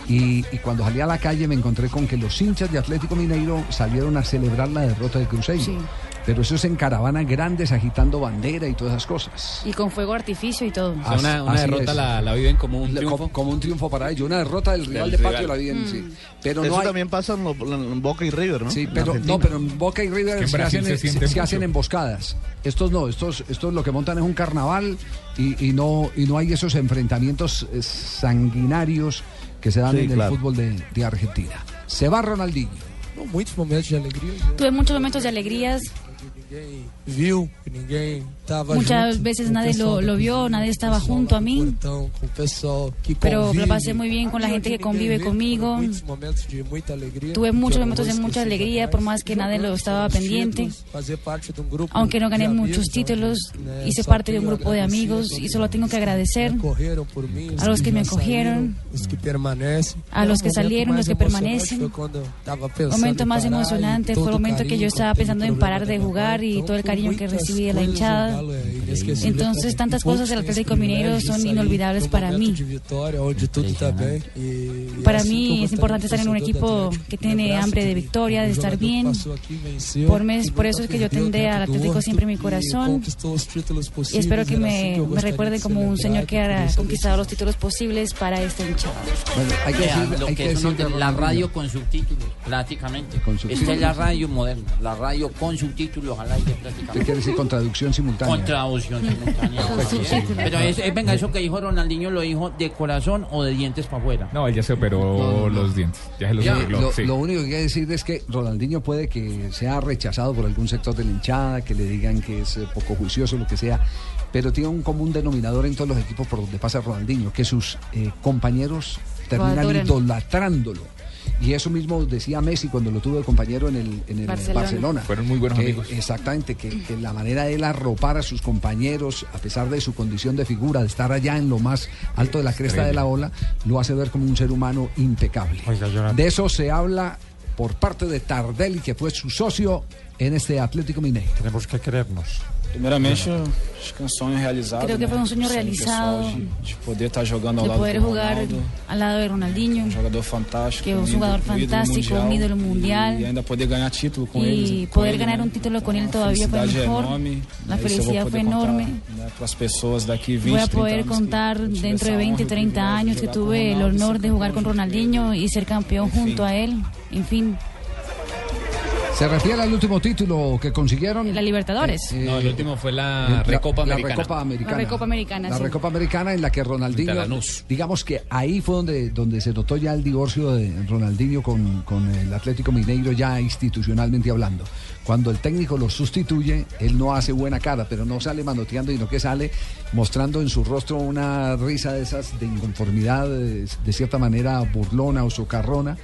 Y, cuando salí a la calle me encontré con que los hinchas de Atlético Mineiro salieron a celebrar la derrota del Cruzeiro. Pero eso es en caravanas grandes, agitando bandera y todas esas cosas. Y con fuego artificio y todo. O sea, una, derrota la, la viven como un triunfo. Como, como un triunfo para ellos, una derrota del rival Del de patio rival. la viven, Mm. sí. Pero Eso no hay, también pasa en, lo- en Boca y River, ¿no? sí, pero no, pero en Boca y River Que se, hacen, se hacen emboscadas. Estos no, estos, estos lo que montan es un carnaval y, y no y no hay esos enfrentamientos eh, sanguinarios que se dan Sí, en claro. el fútbol de, de Argentina. Se va Ronaldinho. Momentos de. Tuve muchos momentos de alegrías viu, que ninguém estava Muchas veces nadie lo, lo vio, nadie estaba junto a mí, pero lo pasé muy bien con la gente que convive conmigo. Tuve muchos momentos de mucha alegría, por más que nadie lo estaba pendiente. Um Aunque no gané muchos títulos, hice parte de un grupo de amigos y solo tengo que agradecer a los que me acogieron, a los que salieron, los que permanecen. El momento em más parar emocionante e fue el momento que yo estaba pensando en parar de jugar mãe. y todo el cariño que recibí de la hinchada. Entonces, tantas cosas del Atlético Mineiro son inolvidables para mí. Para mí es importante estar en un equipo que tiene hambre de victoria, de estar bien. Por, mes, por eso es que yo tendré al Atlético siempre en mi corazón. Y espero que me, me recuerden de como un señor que ha conquistado los títulos posibles para esta hinchada. Bueno, hay que Vea, decir, lo hay que que es uno decir de de la radio con subtítulos, prácticamente. Con Esta es la radio moderna, la radio con subtítulos al aire ¿Qué prácticamente. quiere decir con traducción simultánea? Con traducción simultánea. Con subtítulos. Pero es, es- venga, eso que dijo Ronaldinho lo dijo de corazón o de dientes para afuera. No, él ya se operó los dientes. Ya se los Ya, arregló. lo, sí. lo único que hay que decir es que Ronaldinho puede que sea rechazado por algún sector de la hinchada, que le digan que es eh, poco juicioso, lo que sea, pero tiene un común denominador en todos los equipos por donde pasa Ronaldinho, que sus eh, compañeros terminan idolatrándolo. Y eso mismo decía Messi cuando lo tuvo de compañero en el, en el Barcelona. Barcelona. Fueron muy buenos Que- amigos. Exactamente, que, que la manera de él arropar a sus compañeros, a pesar de su condición de figura, de estar allá en lo más alto de la cresta de la ola, lo hace ver como un ser humano impecable. De eso se habla por parte de Tardelli, que fue su socio en este Atlético Mineiro. Tenemos que querernos. Primeiramente, acho que é um sonho realizado. Creo que foi um sonho realizado. De, de poder estar jogando ao De lado poder do jugar Ronaldo, al lado de Ronaldinho, um jogador fantástico. que es um um ídolo fantástico, un ídolo mundial. E ainda poder ganhar título com y com poder ele, né? un título con él A todavía felicidade é mejor. enorme. La né? Isso eu vou felicidad poder fue contar, enorme. né, para as pessoas daqui 20, Voy a 30 poder anos contar tive dentro de essa 20, honra, 30 privilégio de años que jogar com el Ronaldo, honor de con campeão junto Ronaldinho y ser campeón junto a él. En fin, Se refiere al último título que consiguieron. la Libertadores. Eh, No, el último fue la la- Recopa la Americana. Recopa Americana. La Recopa Americana, La sí. Recopa Americana en la que Ronaldinho, digamos que ahí fue donde, donde se notó ya el divorcio de Ronaldinho con, con el Atlético Mineiro ya institucionalmente hablando. Cuando el técnico lo sustituye, él no hace buena cara, pero no sale manoteando, sino que sale mostrando en su rostro una risa de esas de inconformidad, de, de cierta manera burlona o socarrona.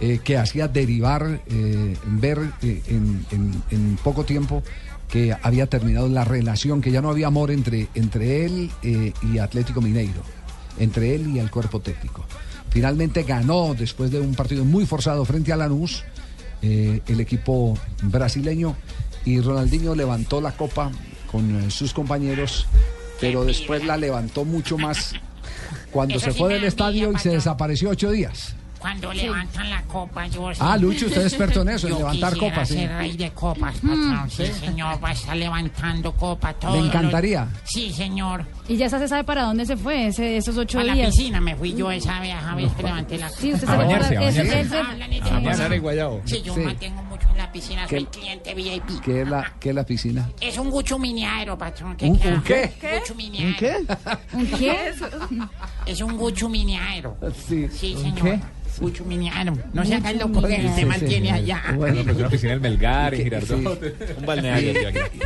Eh, que hacía derivar, eh, ver eh, en, en- en poco tiempo que había terminado la relación, que ya no había amor entre, entre él y Atlético Mineiro, entre él y el cuerpo técnico. Finalmente ganó después de un partido muy forzado frente a Lanús el equipo brasileño y Ronaldinho levantó la copa con sus compañeros, pero después la levantó mucho más cuando Eso se fue del estadio y se desapareció ocho días. Cuando levantan la copa, yo... Ah, Lucho, usted es experto en eso, en levantar copas, sí. ser rey de copas, Mm, patrón. sí, señor, va a estar levantando copa todo. ¿Le encantaría? Sí, señor. Y ya se sabe para dónde se fue ese- esos ocho A la días. piscina me fui yo esa vez, a ver que levanté la Sí, usted copa. se recuerda. Eso, él se- Hablan y de- A bañar en Guayabo. Sí, yo Sí. mantengo mucho en la piscina, soy ¿Qué? cliente VIP. ¿Qué es la, qué es la piscina? Es un gucho miniaero, patrón. ¿Un- queda? un qué? Gucho miniaero. qué? ¿Un qué? Es un gucho miniaero. Sí. Sí, ¿Un señor. Qué? Gucho miniaero. No se haga el loco que se mantiene allá. Bueno. No, una piscina en Melgar, en. Girardot. Un balneario.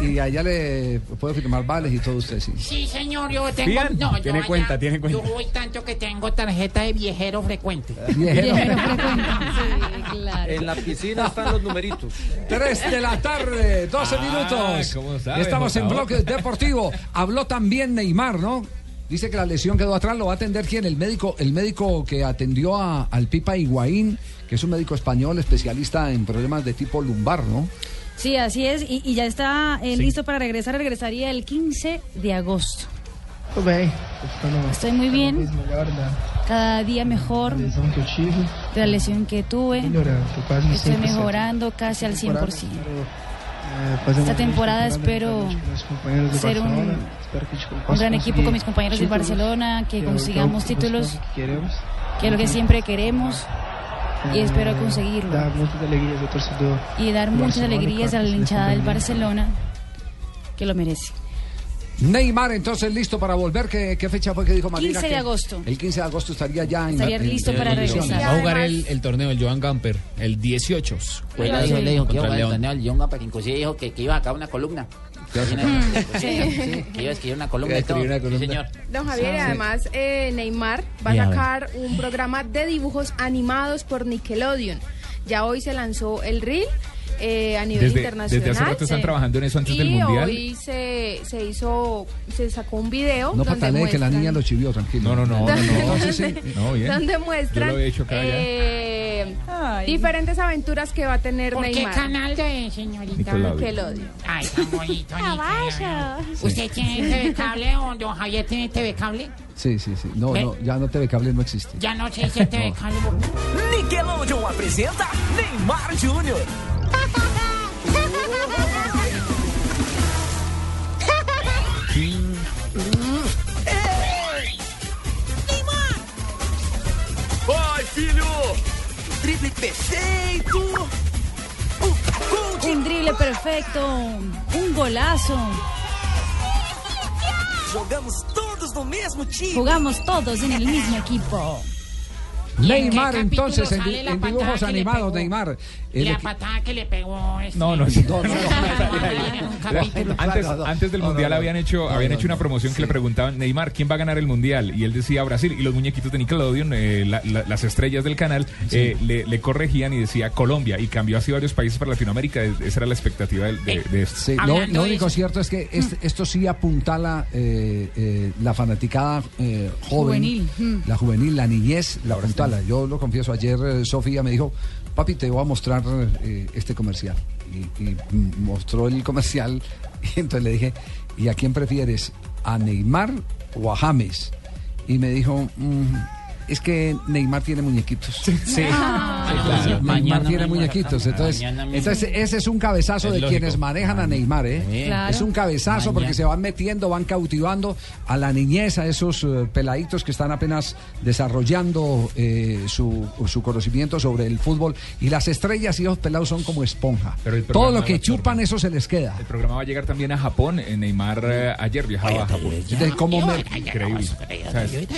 Y, allá le puede firmar vales y todo usted, sí. Sí, señor, yo tengo. No, yo tiene cuenta, tiene cuenta. Yo voy tanto que tengo tarjeta de viajero frecuente. Viajero. Sí, claro. En la piscina están los numeritos. 3 de la tarde, 12 Ah, minutos. ¿cómo sabe, Estamos en bloque deportivo. Habló también Neymar, ¿no? Dice que la lesión quedó atrás, lo va a atender quién? El médico, el médico que atendió a- al Pipa Higuaín, que es un médico español especialista en problemas de tipo lumbar, ¿no? Sí, así es. Y, y ya está eh, listo para regresar. Regresaría el 15 de agosto. Ficando Estoy muy bien. cada día mejor de la lesión que tuve. Estoy 100%. mejorando casi al 100%. Esta temporada espero ser un, gran equipo con mis compañeros del Barcelona, que consigamos títulos, que es lo que siempre queremos y Eh, espero conseguirlo. Y dar muchas alegrías a la se hinchada del. Barcelona, que lo merece. Neymar, entonces listo para volver. ¿Qué, qué fecha fue que dijo Marina? 15 de agosto. El 15 de agosto estaría ya en Estaría en- listo en para regresar. Va a jugar el, el torneo del Joan Gamper, el 18. Juega, Juega dijo, le dijo que iba a contra jugar el torneo del Yonga, pero inclusive dijo que, que iba a sacar una columna. Mm, Sí, sí, que iba a escribir una columna Iba Sí, señor. Don Javier, además eh, Neymar va a sacar un programa de dibujos animados por Nickelodeon. Ya hoy se lanzó el reel eh, a nivel Desde- internacional. desde hace rato están Sí. trabajando en eso antes y del Mundial. hoy se, se hizo, se sacó un video No donde patalee que la niña lo chivió, tranquilo. No, no, no, no, no. Entonces, sí. No, bien. donde Yo muestran lo he hecho acá eh, diferentes aventuras que va a tener ¿Por qué Neymar. canal de señorita? Nickelodeon. Nickelodeon. Ay, tan bonito. ¿Usted tiene TV cable o don Javier tiene TV cable? Sí, sí, sí. No, ¿Qué? no, ya no TV cable no existe. Ya no dice TV cable. Nickelodeon apresenta Neymar Júnior. Drible perfeito. Un drible perfecto, un golazo. Jogamos todos no mesmo time. Jugamos todos en el mismo equipo. Neymar, entonces, en, en dibujos animados? Neymar. El La patada que le pegó este. No, no, No, no. Antes, del mundial habían hecho, habían hecho una promoción que le preguntaban Neymar quién va a ganar el mundial y él decía Brasil y los muñequitos de Nickelodeon, eh, la- la- las estrellas del canal, eh, le, le corregían y decía Colombia y cambió así varios países para Latinoamérica. Es- Esa era la expectativa de, de- de esto. Sí, lo, único cierto es que es- esto sí apuntala eh, eh, la fanaticada eh, joven, Juvenil, mm. la juvenil, la niñez, la apuntala. Yo lo confieso, ayer eh, Sofía me dijo, papi, te voy a mostrar eh, este comercial. Y, mostró el comercial y entonces le dije, ¿y a quién prefieres? ¿A Neymar o a James? Y me dijo, "Mm, es que Neymar tiene muñequitos. Sí, Ah, claro. Neymar mañana tiene muñequitos. Entonces, entonces ese es un cabezazo Es de lógico. quienes manejan a Neymar, ¿eh? Claro. Es un cabezazo Mañana. porque se van metiendo, van cautivando a la niñez, a esos eh, peladitos que están apenas desarrollando eh, su, su conocimiento sobre el fútbol. Y las estrellas y esos pelados son como esponja. Pero Todo lo que chupan, eso se les queda. El programa va a llegar también a Japón. eh, Neymar eh, ayer viajaba a Japón. ¿cómo me- Increíble. O sea, es-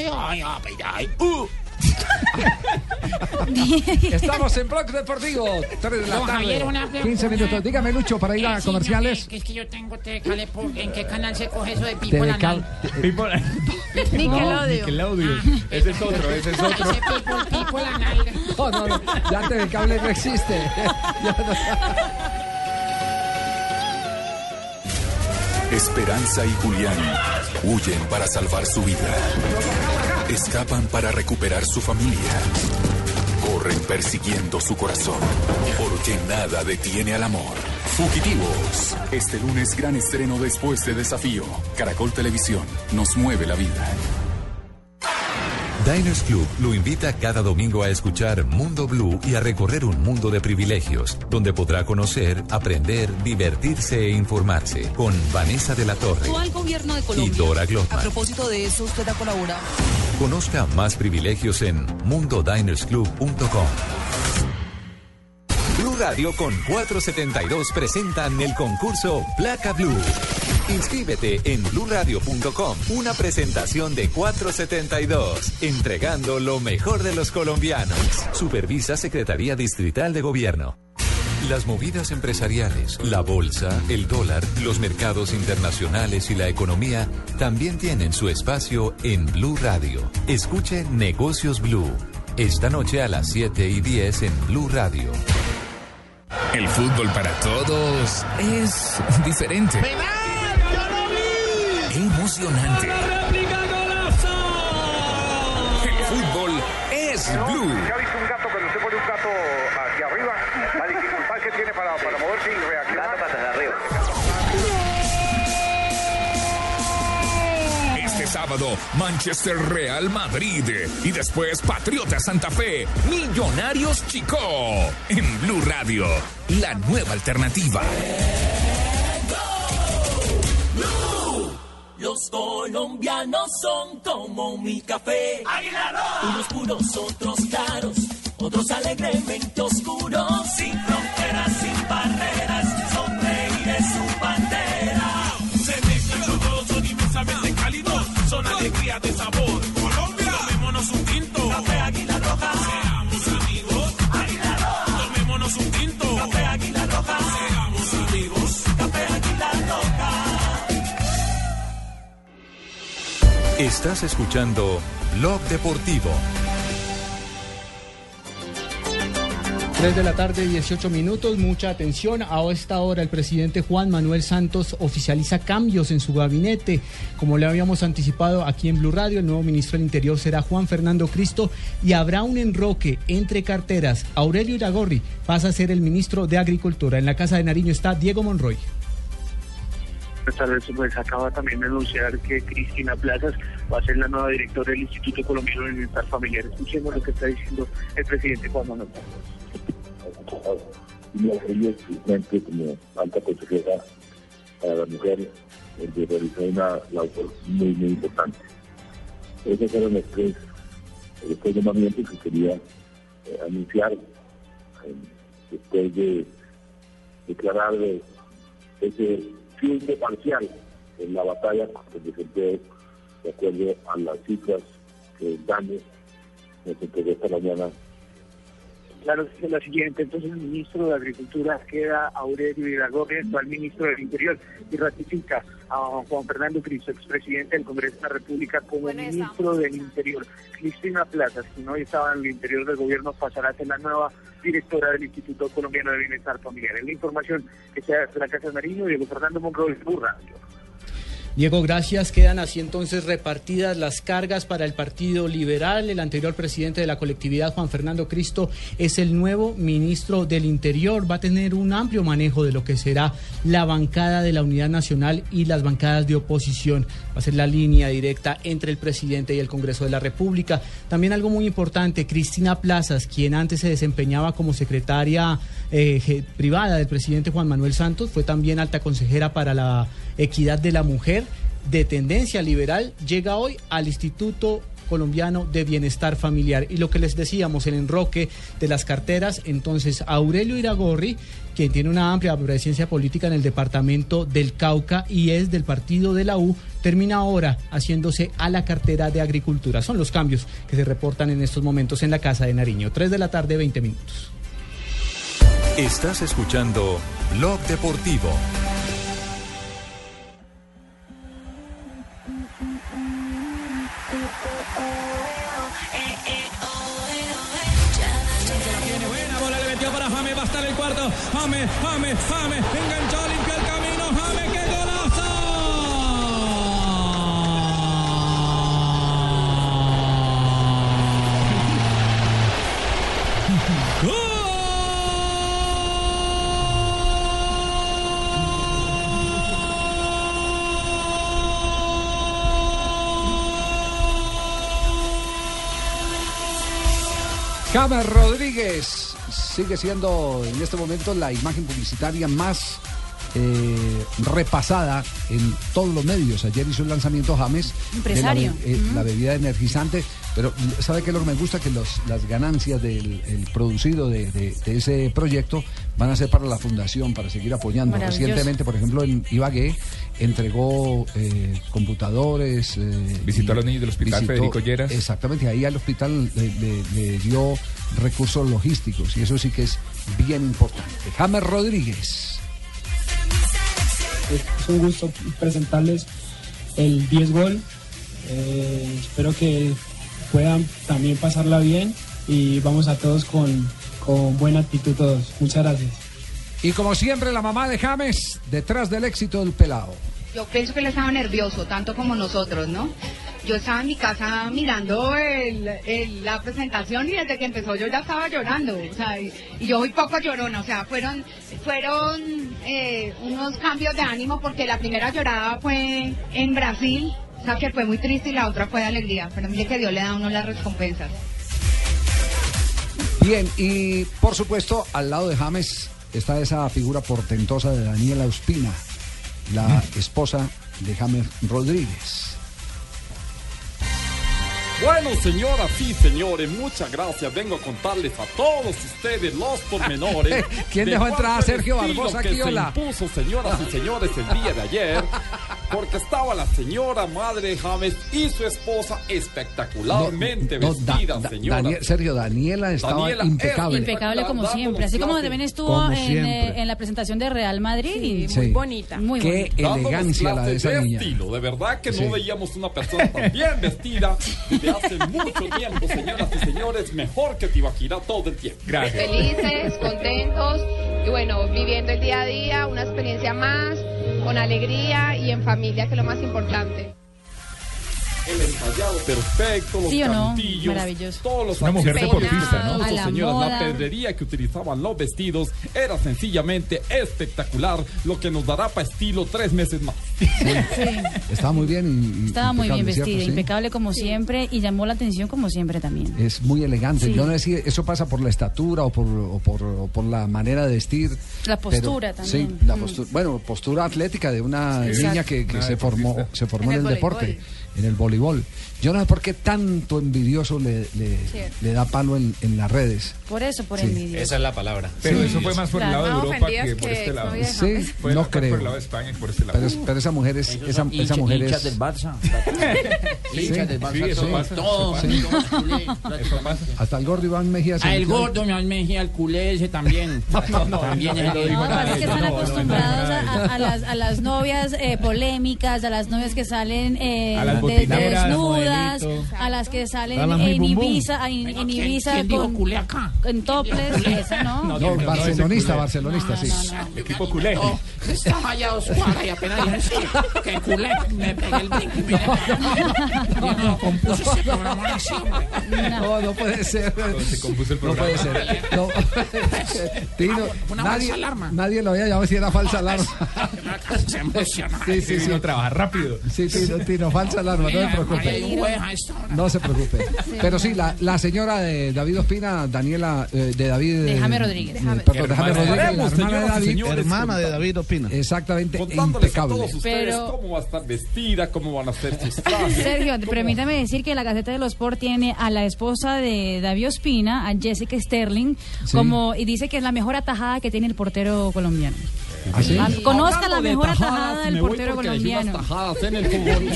Estamos en Blog Deportivo, 3 de la Don Javier, tarde, una 15 una- minutos. Dígame, Lucho, para ir Eh, a sí, comerciales. no, que, que es que yo tengo por- ¿En qué canal se coge eso de Pipo Cal- nalga? Nickelodeon. Nickelodeon. Ese es otro, ese es otro. Ese Pipo, Pipo la nalga. No, no, no, ya TV Cable no existe. Esperanza y Julián huyen para salvar su vida. Escapan para recuperar su familia. Corren persiguiendo su corazón. Porque nada detiene al amor. Fugitivos. Este lunes gran estreno después de Desafío. Caracol Televisión. Nos mueve la vida. Diners Club lo invita cada domingo a escuchar Mundo Blue y a recorrer un mundo de privilegios, donde podrá conocer, aprender, divertirse e informarse con Vanessa de la Torre al gobierno de y Colombia. Dora A Glotman. propósito de eso, usted ha colaborado. Conozca más privilegios en mundodinersclub.com. Blue Radio con 472 presentan el concurso Placa Blue. Inscríbete en bluradio.com. Una presentación de 472, entregando lo mejor de los colombianos. Supervisa Secretaría Distrital de Gobierno. Las movidas empresariales, la bolsa, el dólar, los mercados internacionales y la economía también tienen su espacio en Blue Radio. Escuche Negocios Blue. Esta noche a las 7 y 10 en Blue Radio. El fútbol para todos es diferente. Emocionante. El fútbol es blue. Manchester Real Madrid. Y después, Patriota Santa Fe, Millonarios Chico. En Blue Radio, la nueva alternativa. Los colombianos son como mi café. Unos puros, otros claros, otros alegremente oscuros. Sin fronteras, alegría de sabor. Colombia, tomémonos un tinto. Café Águila Roja. Seamos amigos. Águila Roja. Tomémonos un tinto. Café Águila Roja. Seamos amigos. Café Águila Roja. Estás escuchando Blog Deportivo. 3 de la tarde, 18 minutos. Mucha atención. A esta hora, el presidente Juan Manuel Santos oficializa cambios en su gabinete. Como le habíamos anticipado aquí en Blue Radio, el nuevo ministro del Interior será Juan Fernando Cristo y habrá un enroque entre carteras. Aurelio Iragorri pasa a ser el ministro de Agricultura. En la Casa de Nariño está Diego Monroy. Tal vez pues acaba también de anunciar que Cristina Plazas va a ser la nueva directora del Instituto Colombiano de Bienestar Familiar. Escuchemos lo que está diciendo el presidente Juan Manuel Santos. Y a ella especialmente como alta consejera para la mujer, donde realizó una labor muy, muy importante. Esos eran los tres, los tres llamamientos que quería eh, anunciar eh, después de declarar eh, ese triunfo parcial en la batalla contra el de acuerdo a las cifras que el daño nos entregó esta mañana Claro, es la siguiente. Entonces, el ministro de Agricultura queda Aurelio Iragorri, actual ministro del Interior, y ratifica a Juan Fernando Cristo, expresidente del Congreso de la República, como ministro del Interior. Cristina Plazas, quien hoy estaba en el interior del gobierno, pasará a ser la nueva directora del Instituto Colombiano de Bienestar Familiar. Es la información que se da desde la Casa de Nariño, Diego Fernando Monroy, Radio. Diego, gracias. Quedan así entonces repartidas las cargas para el Partido Liberal. El anterior presidente de la colectividad, Juan Fernando Cristo, es el nuevo ministro del Interior. Va a tener un amplio manejo de lo que será la bancada de la Unidad Nacional y las bancadas de oposición. Va a ser la línea directa entre el presidente y el Congreso de la República. También algo muy importante, Cristina Plazas, quien antes se desempeñaba como secretaria eh, privada del presidente Juan Manuel Santos, fue también alta consejera para la equidad de la mujer de tendencia liberal, llega hoy al Instituto colombiano de bienestar familiar. Y lo que les decíamos el enroque de las carteras entonces Aurelio Iragorri quien tiene una amplia presencia política en el departamento del Cauca y es del partido de la U termina ahora haciéndose a la cartera de agricultura. Son los cambios que se reportan en estos momentos en la casa de Nariño. 3 de la tarde 20 minutos Estás escuchando Blog Deportivo. Tiene buena bola, le metió para Jame, va a estar el cuarto. Jame, Jame, Jame, enganchó, limpió el camino. Jame, qué golazo. James Rodríguez sigue siendo en este momento la imagen publicitaria más eh, repasada en todos los medios. Ayer hizo el lanzamiento James Empresario. de la, be- eh, la bebida energizante, pero ¿sabe qué es lo que me gusta? Que los, las ganancias del el producido de, de- de ese proyecto van a ser para la fundación, para seguir apoyando. Recientemente, por ejemplo, en Ibagué entregó eh, computadores. eh, Visitó y a los niños del hospital Federico Lleras. Exactamente, ahí al hospital le, le- le dio recursos logísticos y eso sí que es bien importante. James Rodríguez. Es un gusto presentarles el 10 gol. Eh, espero que puedan también pasarla bien y vamos a todos con, con buena actitud todos. Muchas gracias. Y como siempre, la mamá de James detrás del éxito del pelado. Yo pienso que él estaba nervioso, tanto como nosotros, ¿no? Yo estaba en mi casa mirando el- el- la presentación y desde que empezó yo ya estaba llorando, o sea, y, y yo soy poco llorona, o sea, fueron, fueron eh, unos cambios de ánimo porque la primera llorada fue en Brasil, sea, que fue muy triste y la otra fue de alegría, pero mire que Dios le da a uno las recompensas. Bien, y por supuesto, al lado de James está esa figura portentosa de Daniela Ospina, la esposa de James Rodríguez. Bueno, señoras y señores, muchas gracias. Vengo a contarles a todos ustedes los pormenores. ¿Quién de dejó entrar a Sergio Barbosa que aquí? se Hola. impuso, señoras y señores, el día de ayer porque estaba la señora madre de James y su esposa espectacularmente No, da- vestidas, da- señora. Daniel- Sergio, Daniela estaba Daniela, impecable. Impecable como siempre, así como también estuvo Como en, eh, en la presentación de Real Madrid. y Sí. muy bonita. Muy Qué bonita. Elegancia la de esa niña. estilo. De verdad que Sí. no veíamos una persona tan bien vestida desde hace mucho tiempo, señoras y señores. Mejor que Tibaquira todo el tiempo. Felices, contentos y bueno, viviendo el día a día, una experiencia más, con alegría y en familia, que es lo más importante. El ensayado perfecto, los ¿Sí no? cantillos, Maravilloso. todos los Una mujer deportista, ¿no? la señoras. moda. La pedrería que utilizaban los vestidos era sencillamente espectacular, lo que nos dará para estilo tres meses más. Estaba muy bien y- Estaba muy bien vestida, Sí. impecable como siempre y llamó la atención como siempre también. Es muy elegante. Sí. Yo no sé si eso pasa por la estatura o por, o por, o por la manera de vestir. La postura pero- también. Sí, la Mm. postura. Bueno, postura atlética de una niña que, se formó, se formó En en, el el, deporte, voleibol. En el voleibol. Yo no sé por qué tanto envidioso le, le, le da palo en, en las redes. Por eso, por Sí. envidia. Esa es la palabra. Pero Sí. eso fue más por el lado de Europa que por este lado. Sí. Fue no más por creo. el lado de España que por este lado. Pero, es- pero esa mujer es, esa, son esa mujer hinchas es, del Barça. Sí, hinchas del Barça. sí, eso todos, pasa, todos, eso pasa. todos culé, Eso prácticamente. pasa. hasta el gordo Iván Mejía. se Ah, el gordo, me Mejía, el culé ese también. también es el No, parece que están acostumbrados a, las, novias eh, polémicas, a las novias que salen eh, desnudas, modelito. a las que salen en bum. Ibiza, en, en ¿Quién- Ibiza quién dijo con, culé acá? en topless, esa no. No, no, no, barcelonista, barcelonista, sí. Equipo culé. No, estaba allá dos cuadras y apenas dije sí, que culé, me pegué el brinco y me no, no, compuso ese programa así. No, no puede ser. Se compuso el No programa. puede ser. No. Tino, Una nadie, falsa alarma. nadie lo había llamado si era falsa alarma. Se emociona. Sí, sí, sí. Vino a trabajar rápido. Sí, Tino, Tino, falsa alarma, no se Hay No se preocupe. Pero sí, la, la señora de David Ospina, Daniela, eh, de David. De eh, Jaime Rodríguez. eh, Perdón. Rodríguez, hermana de David. señores, Hermana de David Opina. Exactamente, Contándoles a todos ustedes Pero- cómo va a estar vestida, cómo van a ser sus. Sergio, cómo- permítame decir que la Gaceta de los Sport tiene a la esposa de David Ospina, a Jessica Sterling, Sí. como y dice que es la mejor atajada que tiene el portero colombiano. ¿Ah, sí? Conozca la de mejor tajadas, atajada del portero colombiano. tajadas en el fútbol.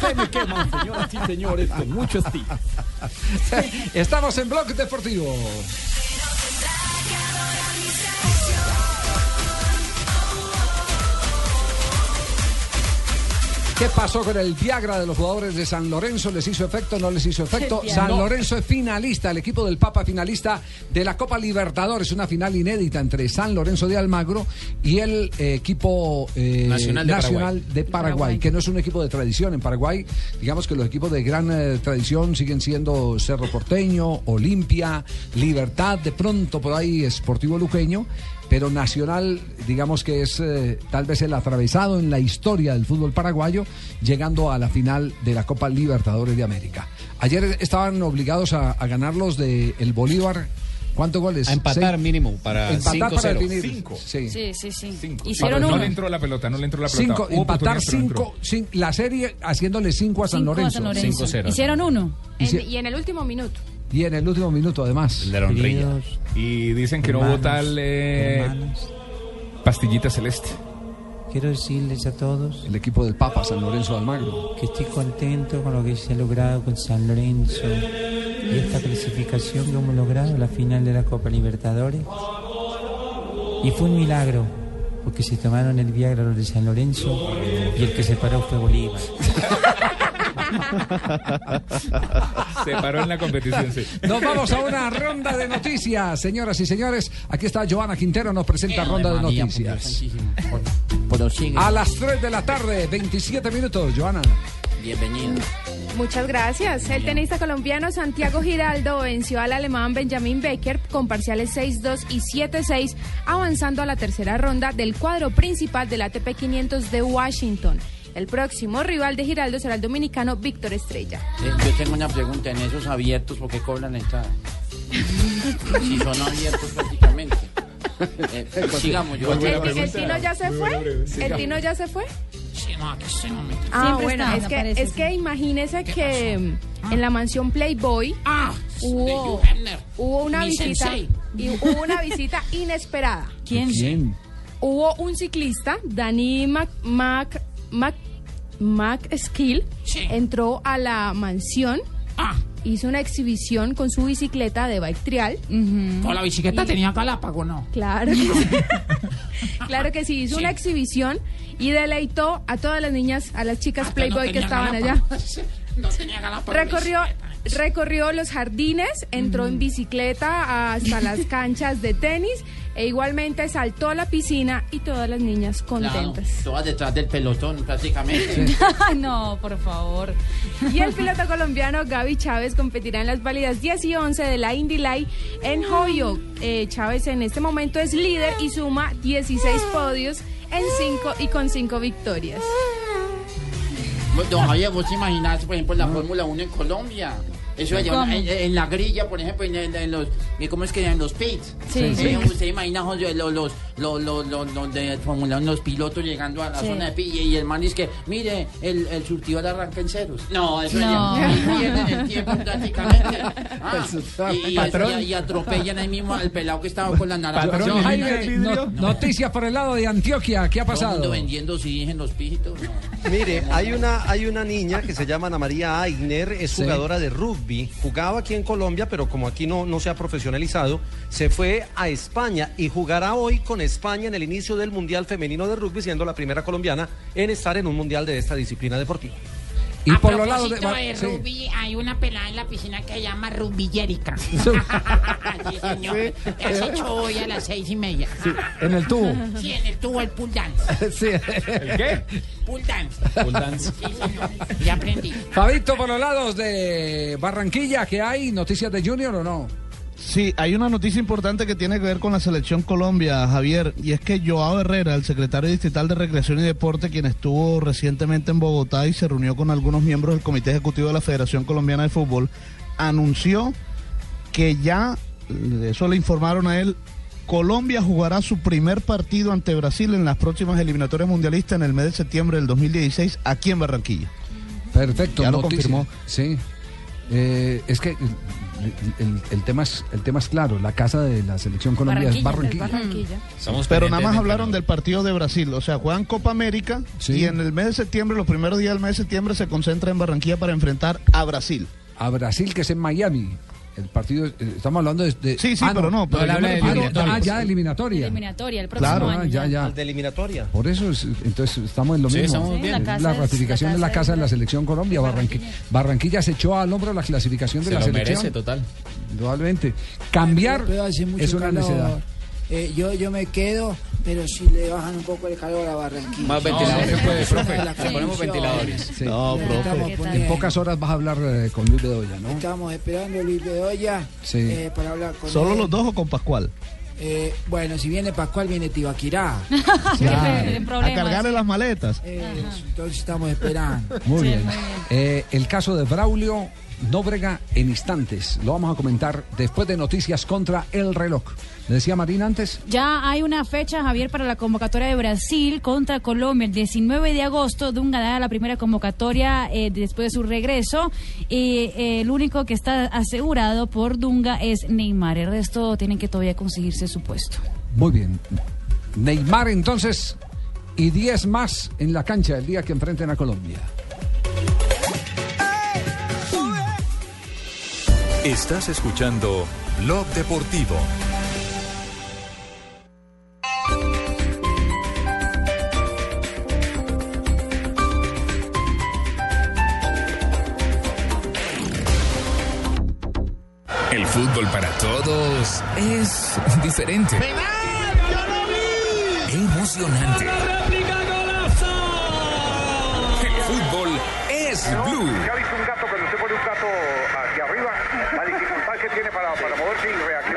Se me queman, señoras y señores, con mucho estilo. Estamos en Blog Deportivo. ¿Qué pasó con el Viagra de los jugadores de San Lorenzo? ¿Les hizo efecto? ¿No les hizo efecto? San Lorenzo es finalista, el equipo del Papa finalista de la Copa Libertadores, una final inédita entre San Lorenzo de Almagro y el eh, equipo eh, Nacional de nacional de Paraguay, Paraguay. que no es un equipo de tradición. En Paraguay, digamos que los equipos de gran eh, tradición siguen siendo Cerro Porteño, Olimpia, Libertad, de pronto por ahí Sportivo Luqueño, pero Nacional, digamos que es eh, tal vez el atravesado en la historia del fútbol paraguayo, llegando a la final de la Copa Libertadores de América. Ayer estaban obligados a, a ganar los de el Bolívar. ¿Cuántos goles? A empatar Seis. mínimo para Empatar para 5-0. definir. Cinco. Sí. Sí, sí, sí. Cinco. Hicieron no uno. le entró la pelota, no le entró la pelota. Cinco, Hubo empatar oportunidades, pero no entró. cinco, cin- la serie haciéndole cinco a San Cinco a Lorenzo. San Lorenzo. 5-0. Hicieron uno. En- y en el último minuto. Y en el último minuto, además. El de la honrilla. Y dicen que no hubo Hermanos, tal eh, hermanos, pastillita celeste. quiero decirles a todos El equipo del Papa, San Lorenzo de Almagro. que estoy contento con lo que se ha logrado con San Lorenzo y esta clasificación que hemos logrado la final de la Copa Libertadores. Y fue un milagro, porque se tomaron el Viagra los de San Lorenzo y el que se paró fue Bolívar. Se paró en la competición, sí. Nos vamos a una ronda de noticias, señoras y señores. Aquí está Joana Quintero, nos presenta ronda de noticias. A las 3 de la tarde, 27 minutos, Joana. Bienvenido. Muchas gracias. El tenista colombiano Santiago Giraldo venció al alemán Benjamin Becker con parciales 6-2 y 7-6, avanzando a la tercera ronda del cuadro principal del ATP 500 de Washington. El próximo rival de Giraldo será el dominicano Víctor Estrella. Eh, yo tengo una pregunta, en esos abiertos, ¿por qué cobran entrada? si son abiertos prácticamente. Eh, sigamos, yo. ¿El, el- el Tino ya se fue? ¿El Tino ya se fue? Sí, no, que se no me- Ah, Siempre bueno, está, es que, aparece, es sí. que imagínese que mm, en la mansión Playboy Ah, hubo, una Mi visita y hubo una visita inesperada. ¿Quién? ¿Quién? Hubo un ciclista, Dani Mac, Mac, Mac- Mac Skill entró a la mansión, Ah. hizo una exhibición con su bicicleta de bike trial. ¿O la bicicleta Y- tenía Galápago no? Claro que sí. claro que sí, hizo una exhibición y deleitó a todas las niñas, a las chicas no Playboy que estaban allá. No tenía Galápago. Recorrió, recorrió los jardines, entró en bicicleta hasta las canchas de tenis e igualmente saltó a la piscina y todas las niñas contentas. Claro, todas detrás del pelotón prácticamente. no, por favor. Y el piloto colombiano Gaby Chávez competirá en las válidas 10 y 11 de la Indy Light en Holyoke. Eh, Chávez en este momento es líder y suma 16 podios en cinco y con 5 victorias. Don Javier, vos imaginás, por ejemplo, la Fórmula 1 en Colombia. Eso allá en, en la grilla, por ejemplo, en, en- en los, ¿cómo es que en los pits? Sí, Eh, sí. Usted imagina José, los, los, los, los, los, los de Fórmula 1, los pilotos llegando a la Sí. zona de pit y, el man dice que, mire, el, el surtidor arranca en ceros. No, eso No. ya pierden el tiempo prácticamente. Ah, surtidor. y, y- Patrón. y- y atropellan ahí mismo al pelado que estaba con la naranja. Patrón, Jaime, no- noticias por el lado de Antioquia. ¿Qué ha Todo el pasado? mundo vendiendo sí en los pijitos. Mire, hay una, hay una niña que se llama Ana María Aigner, es Sí. jugadora de rugby. Jugaba aquí en Colombia, pero como aquí no, no se ha profesionalizado, se fue a España y jugará hoy con España en el inicio del Mundial Femenino de Rugby, siendo la primera colombiana en estar en un mundial de esta disciplina deportiva. Y a por los lados de. de, sí. rugby, hay una pelada en la piscina que se llama Rubbillérica. sí, señor. Hace hecho hoy a las seis y media. En el tubo. Sí, en el tubo el pool dance. Sí. ¿El qué? Pool dance. Pool dance. Sí, señor. Ya aprendí. Fabito, por los lados de Barranquilla, ¿qué hay? ¿Noticias de Junior o no? Sí, hay una noticia importante que tiene que ver con la selección Colombia, Javier, y es que Joao Herrera, el secretario distrital de Recreación y Deporte, quien estuvo recientemente en Bogotá y se reunió con algunos miembros del Comité Ejecutivo de la Federación Colombiana de Fútbol, anunció que ya, eso le informaron a él, Colombia jugará su primer partido ante Brasil en las próximas eliminatorias mundialistas en el mes de septiembre del 2016 aquí en Barranquilla. Perfecto, Ya lo noticia. confirmó. Sí. Eh, es que el, tema es, el tema es claro, la casa de la selección Colombia es Barranquilla. Pero nada más hablaron del partido de Brasil, o sea, juegan Copa América y en el mes de septiembre, los primeros días del mes de septiembre, se concentra en Barranquilla para enfrentar a Brasil. A Brasil, que es en Miami. El partido, eh, estamos hablando de... de- Sí, sí, Ah, pero no, pero Ah, ah, ya, eliminatoria. Eliminatoria, el próximo Claro, año. ah, ya, ya. Al de eliminatoria. Por eso, es- entonces estamos en lo Sí, mismo. estamos Sí, bien. la la es- ratificación de la casa casa es de la selección Colombia. Barranquilla. Barranquilla se echó al hombro la clasificación de Se la lo selección. merece, total. Indudablemente. Cambiar es una calor. necesidad. Eh, yo, yo me quedo, pero si le bajan un poco el calor a Barranquilla. Más ventiladores, pues, profe. Le ponemos ventiladores. Sí. No, En- profe. En, pocas horas vas a hablar eh, con Luis Bedoya, ¿no? Estamos esperando a Luis Bedoya Sí. eh, para hablar con ¿Solo él. los dos o con Pascual? Eh, bueno, si viene Pascual, viene Tibaquirá. A cargarle las maletas. Eh, entonces estamos esperando. Muy bien. Eh, el caso de Braulio Nóbrega en instantes. Lo vamos a comentar después de noticias contra el reloj. ¿Le decía Marina antes? Ya hay una fecha, Javier, para la convocatoria de Brasil contra Colombia. El 19 de agosto, Dunga dará la primera convocatoria eh, después de su regreso. Y eh, el único que está asegurado por Dunga es Neymar. El resto tienen que todavía conseguirse su puesto. Muy bien. Neymar entonces y 10 más en la cancha el día que enfrenten a Colombia. Estás escuchando Blog Deportivo. El fútbol para todos es diferente. Emocionante. El fútbol es blue. Ya visto un gato, cuando usted pone un gato hacia arriba, la dificultad que tiene para, para moverse y reaccionar.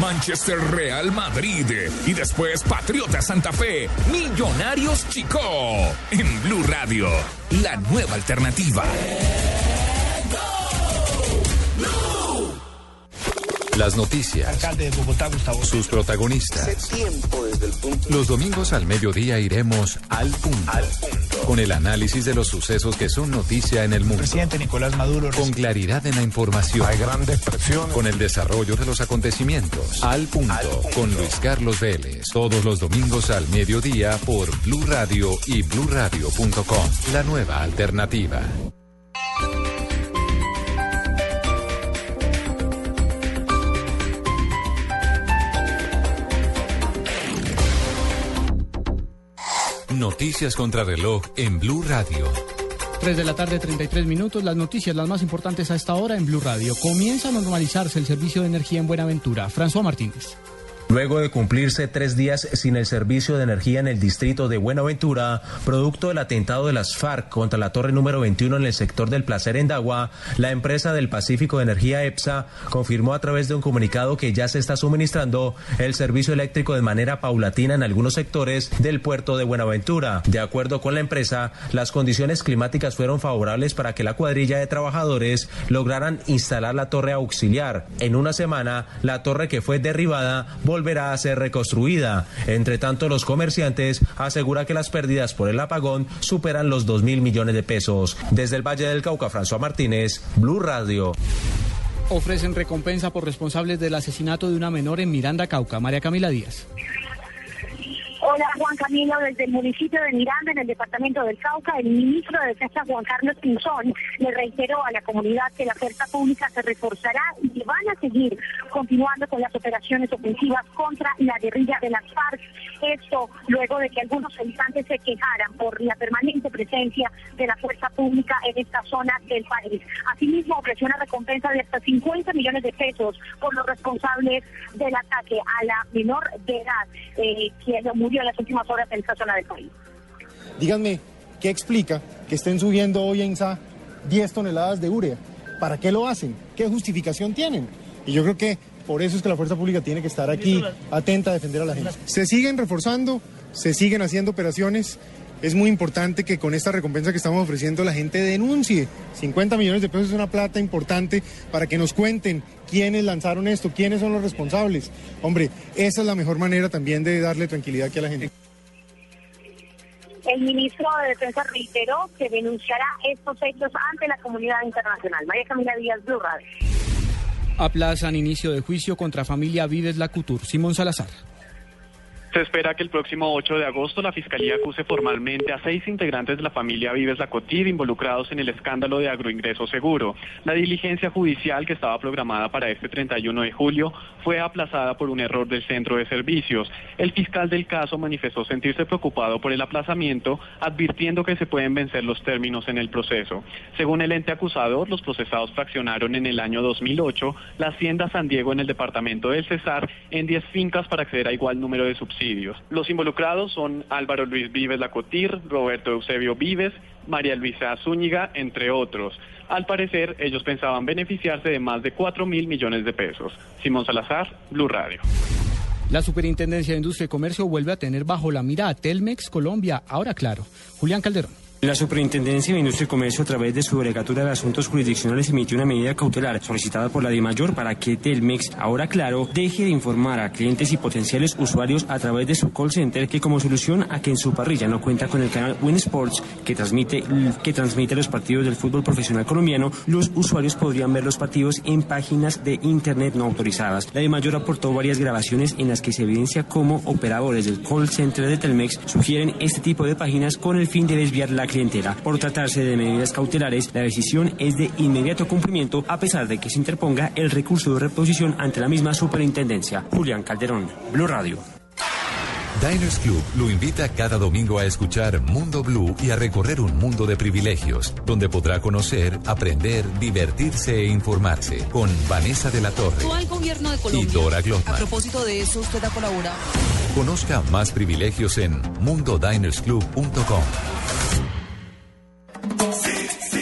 Manchester Real Madrid y después Patriota Santa Fe, Millonarios Chico. En Blue Radio, la nueva alternativa. Las noticias. Alcalde de Bogotá, Gustavo. Sus protagonistas. tiempo desde el punto. Los domingos al mediodía iremos al punto. Con el análisis de los sucesos que son noticia en el mundo. Presidente Nicolás Maduro. Con claridad en la información. Hay grandes presiones. Con el desarrollo de los acontecimientos. Al punto. Con Luis Carlos Vélez. Todos los domingos al mediodía por Blue Radio y bluradio.com. La nueva alternativa. Noticias contra reloj en Blue Radio. 3 de la tarde, 33 minutos. Las noticias, las más importantes a esta hora en Blue Radio. Comienza a normalizarse el servicio de energía en Buenaventura. François Martínez. Luego de cumplirse tres días sin el servicio de energía en el distrito de Buenaventura, producto del atentado de las FARC contra la torre número 21 en el sector del Placer en Dagua, la empresa del Pacífico de Energía EPSA confirmó a través de un comunicado que ya se está suministrando el servicio eléctrico de manera paulatina en algunos sectores del puerto de Buenaventura. De acuerdo con la empresa, las condiciones climáticas fueron favorables para que la cuadrilla de trabajadores lograran instalar la torre auxiliar. En una semana, la torre que fue derribada volverá a ser reconstruida. Entre tanto, los comerciantes aseguran que las pérdidas por el apagón superan los 2 mil millones de pesos. Desde el Valle del Cauca, François Martínez, Blue Radio. Ofrecen recompensa por responsables del asesinato de una menor en Miranda, Cauca. María Camila Díaz. Hola Juan Camilo, desde el municipio de Miranda, en el departamento del Cauca, el ministro de Defensa Juan Carlos Pinzón le reiteró a la comunidad que la oferta pública se reforzará y que van a seguir continuando con las operaciones ofensivas contra la guerrilla de las FARC. Esto luego de que algunos habitantes se quejaran por la permanente presencia de la fuerza pública en esta zona del país. Asimismo, ofreció una recompensa de hasta 50 millones de pesos por los responsables del ataque a la menor de edad, eh, quien murió en las últimas horas en esta zona del país. Díganme, ¿qué explica que estén subiendo hoy en SA 10 toneladas de urea? ¿Para qué lo hacen? ¿Qué justificación tienen? Y yo creo que por eso es que la fuerza pública tiene que estar aquí atenta a defender a la gente. Se siguen reforzando, se siguen haciendo operaciones. Es muy importante que con esta recompensa que estamos ofreciendo la gente denuncie. 50 millones de pesos es una plata importante para que nos cuenten quiénes lanzaron esto, quiénes son los responsables. Hombre, esa es la mejor manera también de darle tranquilidad aquí a la gente. El ministro de Defensa reiteró que denunciará estos hechos ante la comunidad internacional. María Camila Díaz, Blue Radio. Aplazan inicio de juicio contra familia Vives Lacutur. Simón Salazar. Se espera que el próximo 8 de agosto la Fiscalía acuse formalmente a seis integrantes de la familia Vives Lacotir involucrados en el escándalo de agroingreso seguro. La diligencia judicial que estaba programada para este 31 de julio fue aplazada por un error del centro de servicios. El fiscal del caso manifestó sentirse preocupado por el aplazamiento, advirtiendo que se pueden vencer los términos en el proceso. Según el ente acusador, los procesados fraccionaron en el año 2008 la hacienda San Diego en el departamento del Cesar en 10 fincas para acceder a igual número de subsidios. Los involucrados son Álvaro Luis Vives Lacotir, Roberto Eusebio Vives, María Luisa Zúñiga, entre otros. Al parecer, ellos pensaban beneficiarse de más de 4 mil millones de pesos. Simón Salazar, Blue Radio. La Superintendencia de Industria y Comercio vuelve a tener bajo la mira a Telmex Colombia. Ahora claro. Julián Calderón. La Superintendencia de Industria y Comercio, a través de su delegatura de asuntos jurisdiccionales, emitió una medida cautelar solicitada por la DIMAYOR para que Telmex, ahora claro, deje de informar a clientes y potenciales usuarios a través de su call center que como solución a que en su parrilla no cuenta con el canal Win Sports que transmite, que transmite los partidos del fútbol profesional colombiano, los usuarios podrían ver los partidos en páginas de internet no autorizadas. La DIMAYOR aportó varias grabaciones en las que se evidencia cómo operadores del call center de Telmex sugieren este tipo de páginas con el fin de desviar la clientela. Por tratarse de medidas cautelares, la decisión es de inmediato cumplimiento a pesar de que se interponga el recurso de reposición ante la misma superintendencia. Julián Calderón, Blue Radio. Diners Club lo invita cada domingo a escuchar Mundo Blue y a recorrer un mundo de privilegios, donde podrá conocer, aprender, divertirse e informarse con Vanessa de la Torre Actual gobierno de y. Dora A Glotman. propósito de eso, usted ha colaborado. Conozca más privilegios en mundodinersclub.com.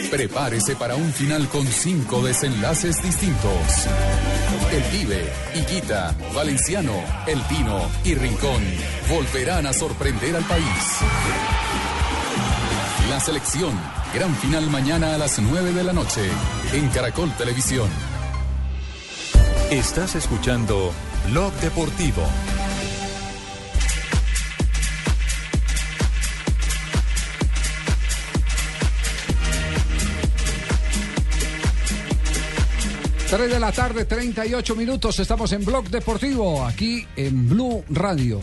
Prepárese para un final con cinco desenlaces distintos. El Pibe, Higuita, Valenciano, El Pino y Rincón volverán a sorprender al país. La selección, gran final mañana a las 9 de la noche en Caracol Televisión. Estás escuchando Blog Deportivo. Tres de la tarde, 38 minutos. Estamos en Blog Deportivo, aquí en Blue Radio.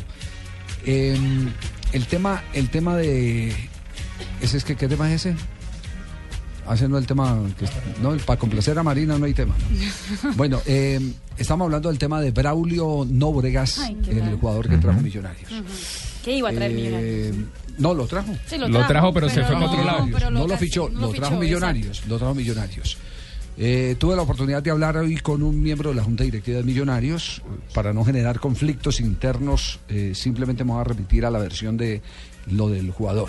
Em, el tema, el tema de. ¿Ese es que, ¿Qué tema es ese? Hace no el tema. que- no, para complacer a Marina no hay tema. ¿no? Bueno, em, estamos hablando del tema de Braulio Nóbregas, Ay, el jugador que trajo Millonarios. ¿Qué iba a traer Eh, Millonarios? No, lo trajo. Sí, lo Lo trajo, pero se fue para otro lado. No lo fichó, no lo lo trajo fichó, Millonarios. Lo trajo Millonarios. Eh, tuve la oportunidad de hablar hoy con un miembro de la Junta Directiva de Millonarios para no generar conflictos internos. eh, simplemente me voy a remitir a la versión de lo del jugador.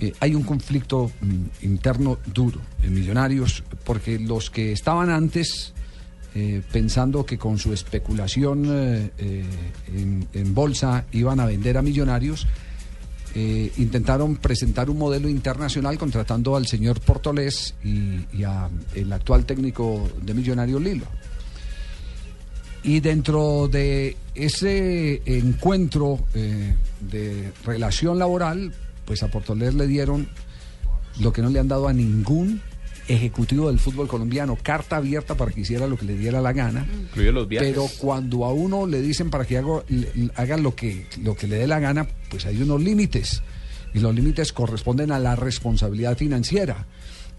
Eh, hay un conflicto mm, interno duro en Millonarios porque los que estaban antes pensando que con su especulación en, en bolsa iban a vender a Millonarios, eh, intentaron presentar un modelo internacional contratando al señor Portolés y, y a el actual técnico de Millonarios Lilo. Y dentro de ese encuentro eh, de relación laboral, pues a Portolés le dieron lo que no le han dado a ningún ejecutivo del fútbol colombiano, carta abierta para que hiciera lo que le diera la gana. Incluido los viajes. Pero cuando a uno le dicen para que haga, haga lo, que, lo que le dé la gana, pues hay unos límites. Y los límites corresponden a la responsabilidad financiera.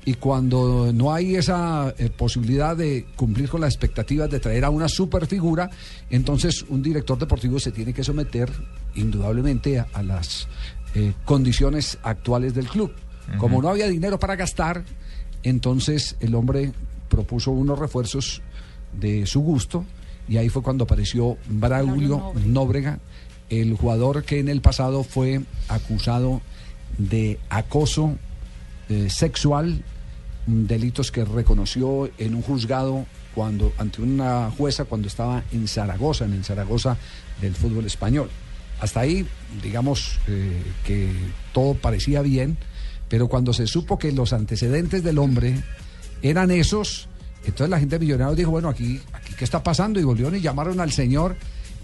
Y cuando no hay esa eh, posibilidad de cumplir con las expectativas de traer a una superfigura, entonces un director deportivo se tiene que someter indudablemente a, a las eh, condiciones actuales del club. Como no había dinero para gastar, entonces el hombre propuso unos refuerzos de su gusto y ahí fue cuando apareció Braulio Nóbrega, el jugador que en el pasado fue acusado de acoso eh, sexual, delitos que reconoció en un juzgado cuando ante una jueza cuando estaba en Zaragoza, en el Zaragoza del fútbol español. Hasta ahí, digamos eh, que todo parecía bien, pero cuando se supo que los antecedentes del hombre eran esos, entonces la gente de Millonarios dijo, bueno, aquí, aquí qué está pasando y volvieron y llamaron al señor.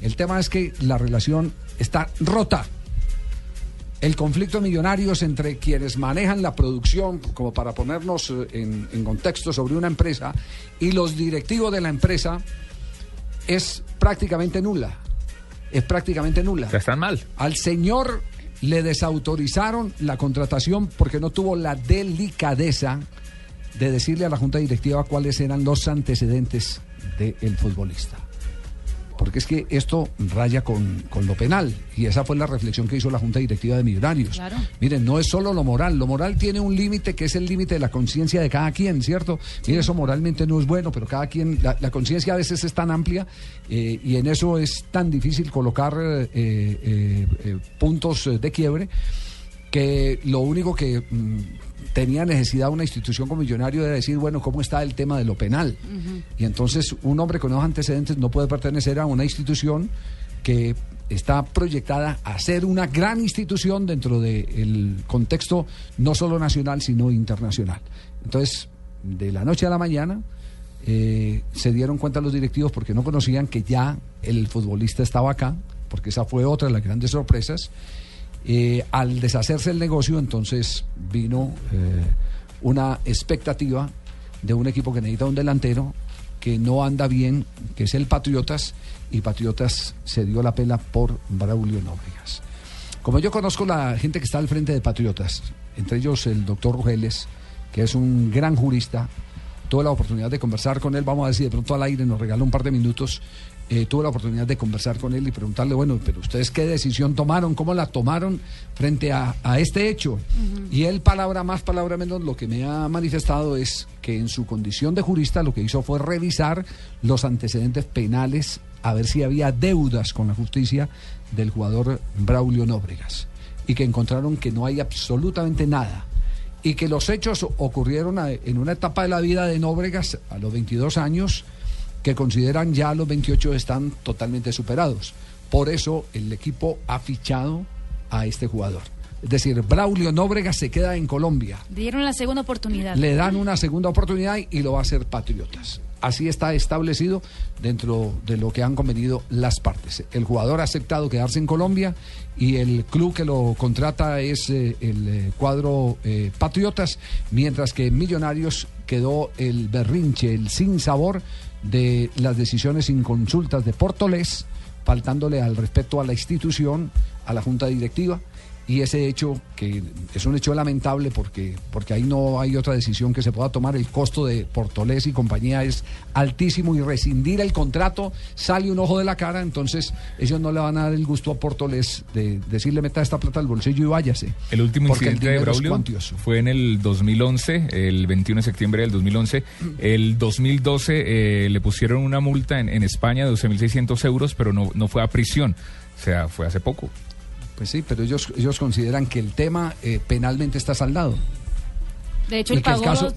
El tema es que la relación está rota. El conflicto de millonarios entre quienes manejan la producción, como para ponernos eh, en, en contexto sobre una empresa, y los directivos de la empresa, es prácticamente nula. Es prácticamente nula. están mal. Al señor le desautorizaron la contratación porque no tuvo la delicadeza de decirle a la junta directiva cuáles eran los antecedentes del futbolista. Porque es que esto raya con, con lo penal. Y esa fue la reflexión que hizo la Junta Directiva de Millonarios. Claro. Miren, no es solo lo moral. Lo moral tiene un límite que es el límite de la conciencia de cada quien, ¿cierto? Mire, eso moralmente no es bueno, pero cada quien, la, la conciencia a veces es tan amplia eh, y en eso es tan difícil colocar eh, eh, puntos de quiebre que lo único que mm, tenía necesidad una institución como Millonario era decir, bueno, ¿cómo está el tema de lo penal? Y entonces un hombre con esos antecedentes no puede pertenecer a una institución que está proyectada a ser una gran institución dentro del contexto no solo nacional, sino internacional. Entonces, de la noche a la mañana, eh, se dieron cuenta los directivos porque no conocían que ya el futbolista estaba acá, porque esa fue otra de las grandes sorpresas. Eh, al deshacerse el negocio, entonces vino eh, una expectativa de un equipo que necesita un delantero que no anda bien, que es el Patriotas, y Patriotas se dio la pela por Braulio Nóbregas. Como yo conozco la gente que está al frente de Patriotas, entre ellos el doctor Rugeles, que es un gran jurista, tuve la oportunidad de conversar con él, vamos a decir, de pronto al aire nos regaló un par de minutos, eh, tuve la oportunidad de conversar con él y preguntarle, bueno, pero ustedes qué decisión tomaron, cómo la tomaron frente a, a este hecho. Y él, palabra más, palabra menos, lo que me ha manifestado es que en su condición de jurista lo que hizo fue revisar los antecedentes penales, a ver si había deudas con la justicia del jugador Braulio Nóbregas. Y que encontraron que no hay absolutamente nada y que los hechos ocurrieron a- en una etapa de la vida de Nóbregas a los 22 años que consideran ya los 28 están totalmente superados. Por eso el equipo ha fichado a este jugador. Es decir, Braulio Nóbregas se queda en Colombia. Dieron la segunda oportunidad. Le dan una segunda oportunidad y lo va a hacer Patriotas. Así está establecido dentro de lo que han convenido las partes. El jugador ha aceptado quedarse en Colombia y el club que lo contrata es eh, el eh, cuadro eh, Patriotas, mientras que Millonarios quedó el berrinche, el sin sabor de las decisiones inconsultas de Portolés, faltándole al respeto a la institución, a la junta directiva y ese hecho que es un hecho lamentable porque porque ahí no hay otra decisión que se pueda tomar el costo de Portolés y compañía es altísimo y rescindir el contrato sale un ojo de la cara entonces ellos no le van a dar el gusto a Portolés de decirle meta esta plata al bolsillo y váyase El último el incidente de Braulio fue en el 2011, el 21 de septiembre del 2011. El 2012 eh, le pusieron una multa en, en España de 12.600 euros, pero no, no fue a prisión. O sea, fue hace poco. Pues sí pero ellos ellos consideran que el tema eh, penalmente está saldado De hecho, el pagó,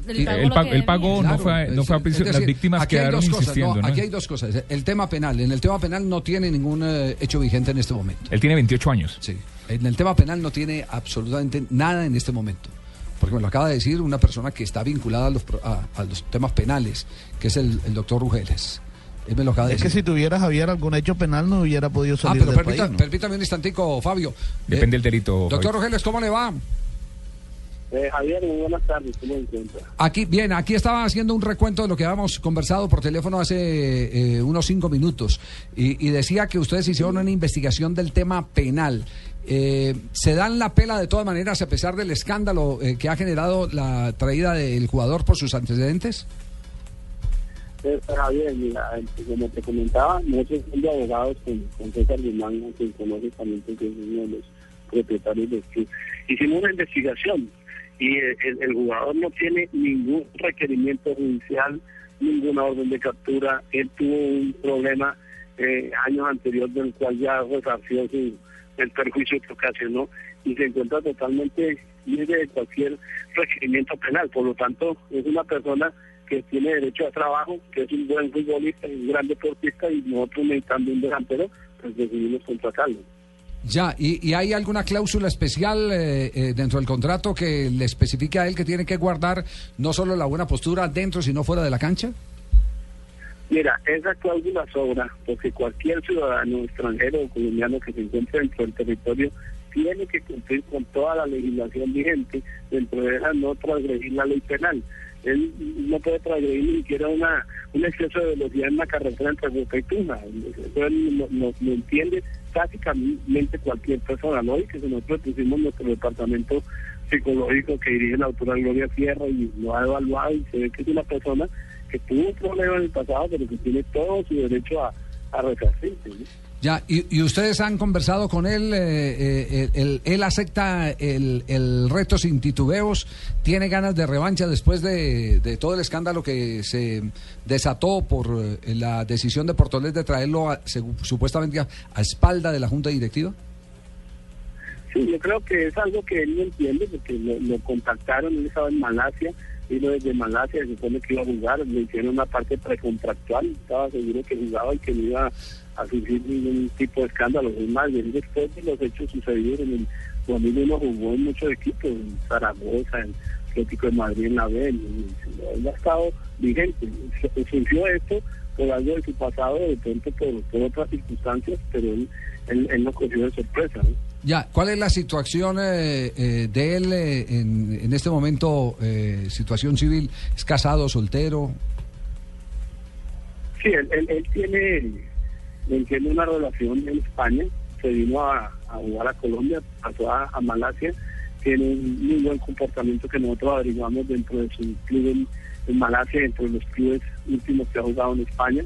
y- pagó no fue a- no fue a prisión, las víctimas aquí hay quedaron dos cosas, insistiendo, no, ¿no? Aquí hay dos cosas. El tema penal, en el tema penal no tiene ningún eh, hecho vigente en este momento. Él tiene 28 años. Sí. En el tema penal no tiene absolutamente nada en este momento. Porque me lo acaba de decir una persona que está vinculada a los, pro- a, a los temas penales, que es el, el doctor Rugeles. Él me lo acaba de Es que si tuviera Javier algún hecho penal no hubiera podido Ah, salir pero del permita- país, ¿no? permítame un instantico, Fabio. Depende del delito. Doctor Fabio. Rugeles, ¿cómo le va? Eh, Javier, muy buenas tardes, ¿cómo encuentra? Aquí, bien, aquí estaba haciendo un recuento de lo que habíamos conversado por teléfono hace eh, unos cinco minutos y, y decía que ustedes hicieron una investigación del tema penal. Eh, ¿Se dan la pela de todas maneras a pesar del escándalo eh, que ha generado la traída del jugador por sus antecedentes? Eh, Javier, mira, como te comentaba, nosotros somos abogados con, con César Guzmán, que conoce también porque es uno de los propietarios del club. Hicimos una investigación y el, el jugador no tiene ningún requerimiento judicial, ninguna orden de captura. Él tuvo un problema eh, años anteriores del cual ya resarció su, el perjuicio que ocasionó y se encuentra totalmente libre de cualquier requerimiento penal. Por lo tanto, es una persona que tiene derecho a trabajo, que es un buen futbolista, y un gran deportista y nosotros necesitando un delantero, pues decidimos contratarlo. Ya, ¿y, y hay alguna cláusula especial eh, eh, dentro del contrato que le especifique a él que tiene que guardar no solo la buena postura dentro, sino fuera de la cancha? Mira, esa cláusula sobra porque cualquier ciudadano extranjero o colombiano que se encuentre dentro del territorio tiene que cumplir con toda la legislación vigente, dentro de esa no transgredir la ley penal. Él no puede transgredir ni siquiera una, un exceso de velocidad en una carretera entre Boca y Tuna. Eso él lo, lo- lo entiende prácticamente cualquier persona, ¿no? Y que nosotros pusimos nuestro departamento psicológico que dirige la autora Gloria Sierra y lo ha evaluado y se ve que es una persona que tuvo un problema en el pasado, pero que tiene todo su derecho a, a resarcirse. Ya, y, y ustedes han conversado con él, eh, eh, él, acepta el, el reto sin titubeos, tiene ganas de revancha después de, todo el escándalo que se desató por eh, la decisión de Portolés de traerlo a- supuestamente a, espalda de la Junta Directiva. Sí, yo creo que es algo que él no entiende porque lo, lo contactaron, él estaba en Malasia, vino desde Malasia, se supone que iba a jugar, le hicieron una parte precontractual, estaba seguro que jugaba y que no iba a sufrir ningún tipo de escándalo. Es más, él después de los hechos sucedidos en el 2001 jugó en muchos equipos, en Zaragoza, en Atlético de Madrid, en la B, él ha estado vigente. Se- Surgió esto por algo de su pasado, de pronto por, por otras circunstancias, pero él, él, él no cogió de sorpresa. ¿no? Ya, ¿cuál es la situación eh, eh, de él eh, en, en este momento, eh, situación civil? ¿Es casado, soltero? Sí, él, él, él tiene, tiene una relación en España, se vino a, jugar a Colombia, pasó a, a Malasia, tiene un muy buen comportamiento que nosotros averiguamos dentro de su club en, Malasia, dentro de los clubes últimos que ha jugado en España,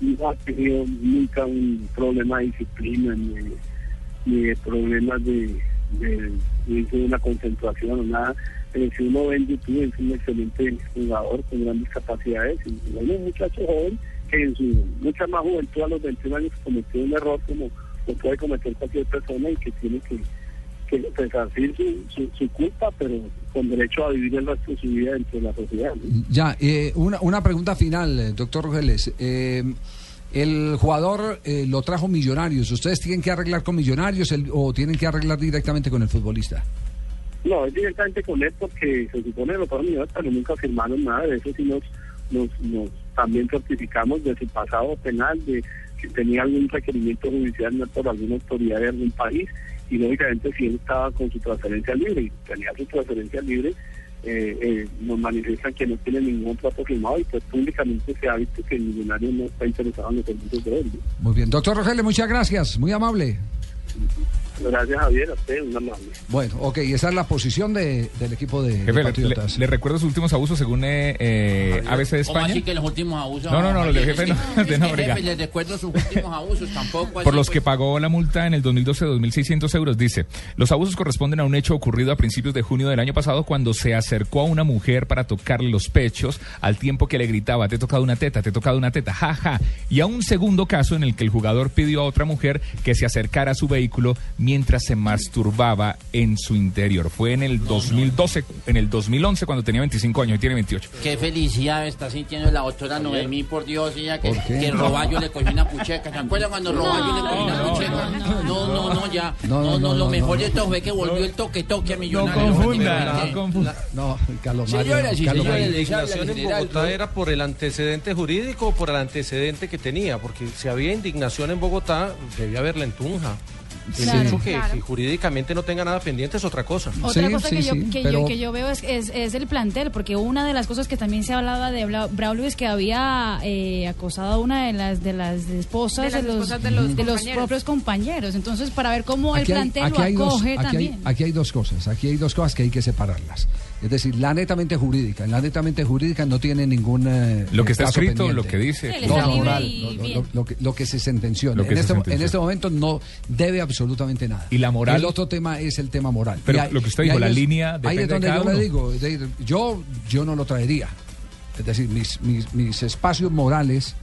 no ha tenido nunca un problema de disciplina ni, de- problemas de, de, una concentración o nada. Pero si uno ve en YouTube, es un excelente jugador con grandes capacidades. Y bueno, un muchacho joven en su mucha más juventud a los 21 años cometió un error como lo puede cometer cualquier persona y que tiene que, que resarcir su, su, su culpa, pero con derecho a vivir el resto de su vida dentro de la sociedad. ¿no? Ya, eh, una, una pregunta final, eh, doctor Rogeles. Eh, el jugador eh, lo trajo Millonarios. ¿Ustedes tienen que arreglar con Millonarios el- o tienen que arreglar directamente con el futbolista? No, es directamente con él porque se supone que lo fueron millonarios, pero nunca firmaron nada de eso, sí nos, nos, nos también certificamos de su pasado penal, de si tenía algún requerimiento judicial no por alguna autoridad de algún país y lógicamente si él estaba con su transferencia libre y tenía su transferencia libre, eh, eh, nos manifiestan que no tiene ningún trato firmado y pues públicamente se ha visto que el millonario no está interesado en los servicios de él. Muy bien. Doctor Rogelio, muchas gracias. Muy amable. Gracias Javier, a usted, un amable. Bueno, ok, esa es la posición de- del equipo de, de Jefe, le, Patriotas. le- le recuerdo sus últimos abusos según eh, eh, ABC de ¿Cómo España. así que los últimos abusos? No, no, no, los de Javier, jefe es no, que- de no, es que, obriga. jefe, les recuerdo sus últimos abusos, tampoco así, Por los pues, que pagó la multa en el 2012 de 2.600 euros, dice, los abusos corresponden a un hecho ocurrido a principios de junio del año pasado cuando se acercó a una mujer para tocarle los pechos al tiempo que le gritaba, te he tocado una teta, te he tocado una teta, ja, ja. Y a un segundo caso en el que el jugador pidió a otra mujer que se acercara a su vehículo mientras se masturbaba en su interior. Fue en el 2012, en el 2011 cuando tenía 25 años y tiene 28. Qué felicidad está sintiendo la doctora Noemí, por Dios, ella que, que Roballo le cogió una pucheca. ¿Se acuerdan cuando Roballo le cogió una pucheca? No, no, no, ya. No, No, no, no, no, lo no, mejor no. de todo fue que volvió el toque-toque a millonario. confunda, no confunda. No, Carlos. Señoras y La en. Bogotá era por el antecedente jurídico o por el antecedente que tenía, porque si había indignación en Bogotá, debía haberla en Tunja. El Claro, hecho que, claro. que jurídicamente no tenga nada pendiente es otra cosa. Otra cosa que, yo, que, yo, que yo veo es, es, es el plantel, porque una de las cosas que también se hablaba de Braulio es que había eh, acosado a una de las de las esposas De los, esposas de los de los compañeros. propios compañeros. Entonces, para ver cómo el Aquí plantel lo hay dos, acoge hay, también. aquí hay dos cosas, aquí hay dos cosas que hay que separarlas. Es decir, la netamente jurídica, la netamente jurídica no tiene ningún eh, Lo que está caso escrito, pendiente. lo que dice. Sí, No, moral, lo, lo- bien. lo que, lo que se sentenció. Lo que en, se este, sentenció. en este momento no debe absolutamente nada. ¿Y la moral? El otro tema es el tema moral. Pero lo que usted dijo, la es- línea Ahí es de donde cada yo le digo, es decir, yo, yo no lo traería. Es decir, mis, mis, mis espacios morales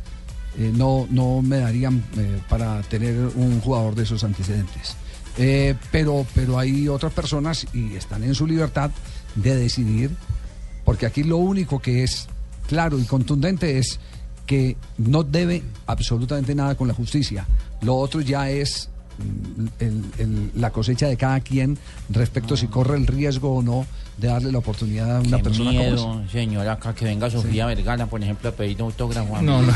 eh, no, no me darían eh, para tener un jugador de esos antecedentes. Eh, pero, pero hay otras personas y están en su libertad de decidir, porque aquí lo único que es claro y contundente es que no debe absolutamente nada con la justicia. Lo otro ya es mm, el- el- la cosecha de cada quien respecto si corre el riesgo o no de darle la oportunidad a una Qué persona miedo, como esa. señora, acá que venga Sofía Vergara, por ejemplo, a pedir autógrafo. a No, mí. no.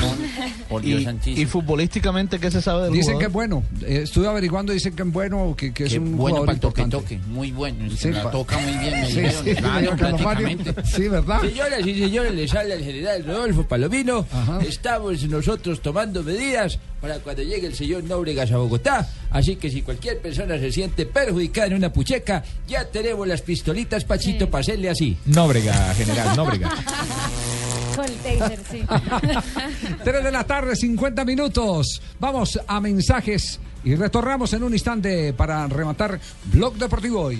Por Dios Y, santísimo. y futbolísticamente, ¿qué se sabe del Dicen jugador? que es bueno. Eh, estuve averiguando, dicen que es bueno, que, que es un bueno jugador para el toque importante. toque, muy bueno. Sí, se la toca muy bien, me Sí, dijeron. sí, claro, prácticamente. Sí, ¿verdad? Señoras y señores, les habla el general Rodolfo Palomino. Estamos nosotros tomando medidas para cuando llegue el señor Nóbregas a Bogotá. Así que si cualquier persona se siente perjudicada en una pucheca, ya tenemos las pistolitas, Pachito, para hacerle así. Nóbrega, general, Nóbrega. Con el taser, sí. 3 de la tarde, 50 minutos. Vamos a mensajes y retornamos en un instante para rematar Blog Deportivo hoy.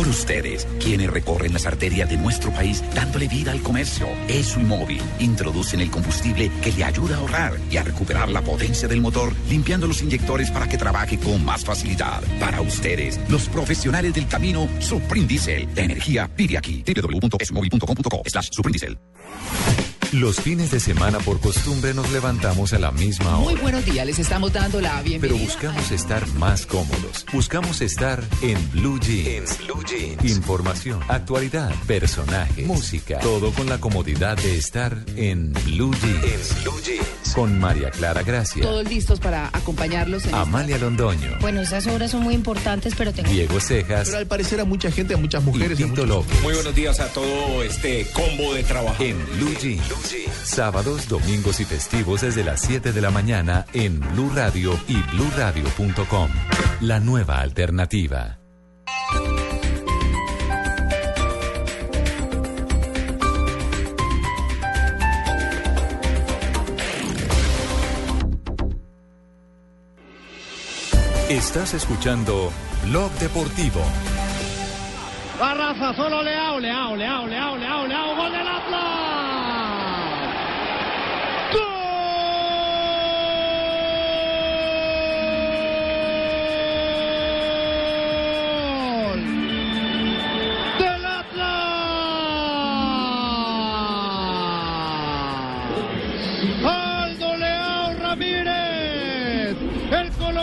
Por ustedes, quienes recorren las arterias de nuestro país dándole vida al comercio. ESO y móvil introducen el combustible que le ayuda a ahorrar y a recuperar la potencia del motor, limpiando los inyectores para que trabaje con más facilidad. Para ustedes, los profesionales del camino, Suprindisel. La energía pide aquí. www.esomóvil.com.co slash Suprindisel. Los fines de semana por costumbre nos levantamos a la misma Muy hora. buenos días, les estamos dando la bienvenida. Pero buscamos estar más cómodos. Buscamos estar en Blue Jeans. Información, actualidad, personajes, música. Todo con la comodidad de estar en Blue Jeans. Con María Clara Gracia, Todos listos para acompañarlos en Amalia Londoño, Bueno, esas obras son muy importantes, pero tengo... Diego Cejas Pero al parecer a mucha gente, a muchas mujeres. y a Tito muchos- López. Muy buenos días a todo este combo de trabajo. En Blue Jeans. Sábados, domingos y festivos desde las 7 de la mañana en Blue Radio y bluradio.com. La nueva alternativa. Estás escuchando Blog Deportivo. Va Rafa, solo Leao, Leao, Leao, Leao, Leao, Leao, gol del Atlas.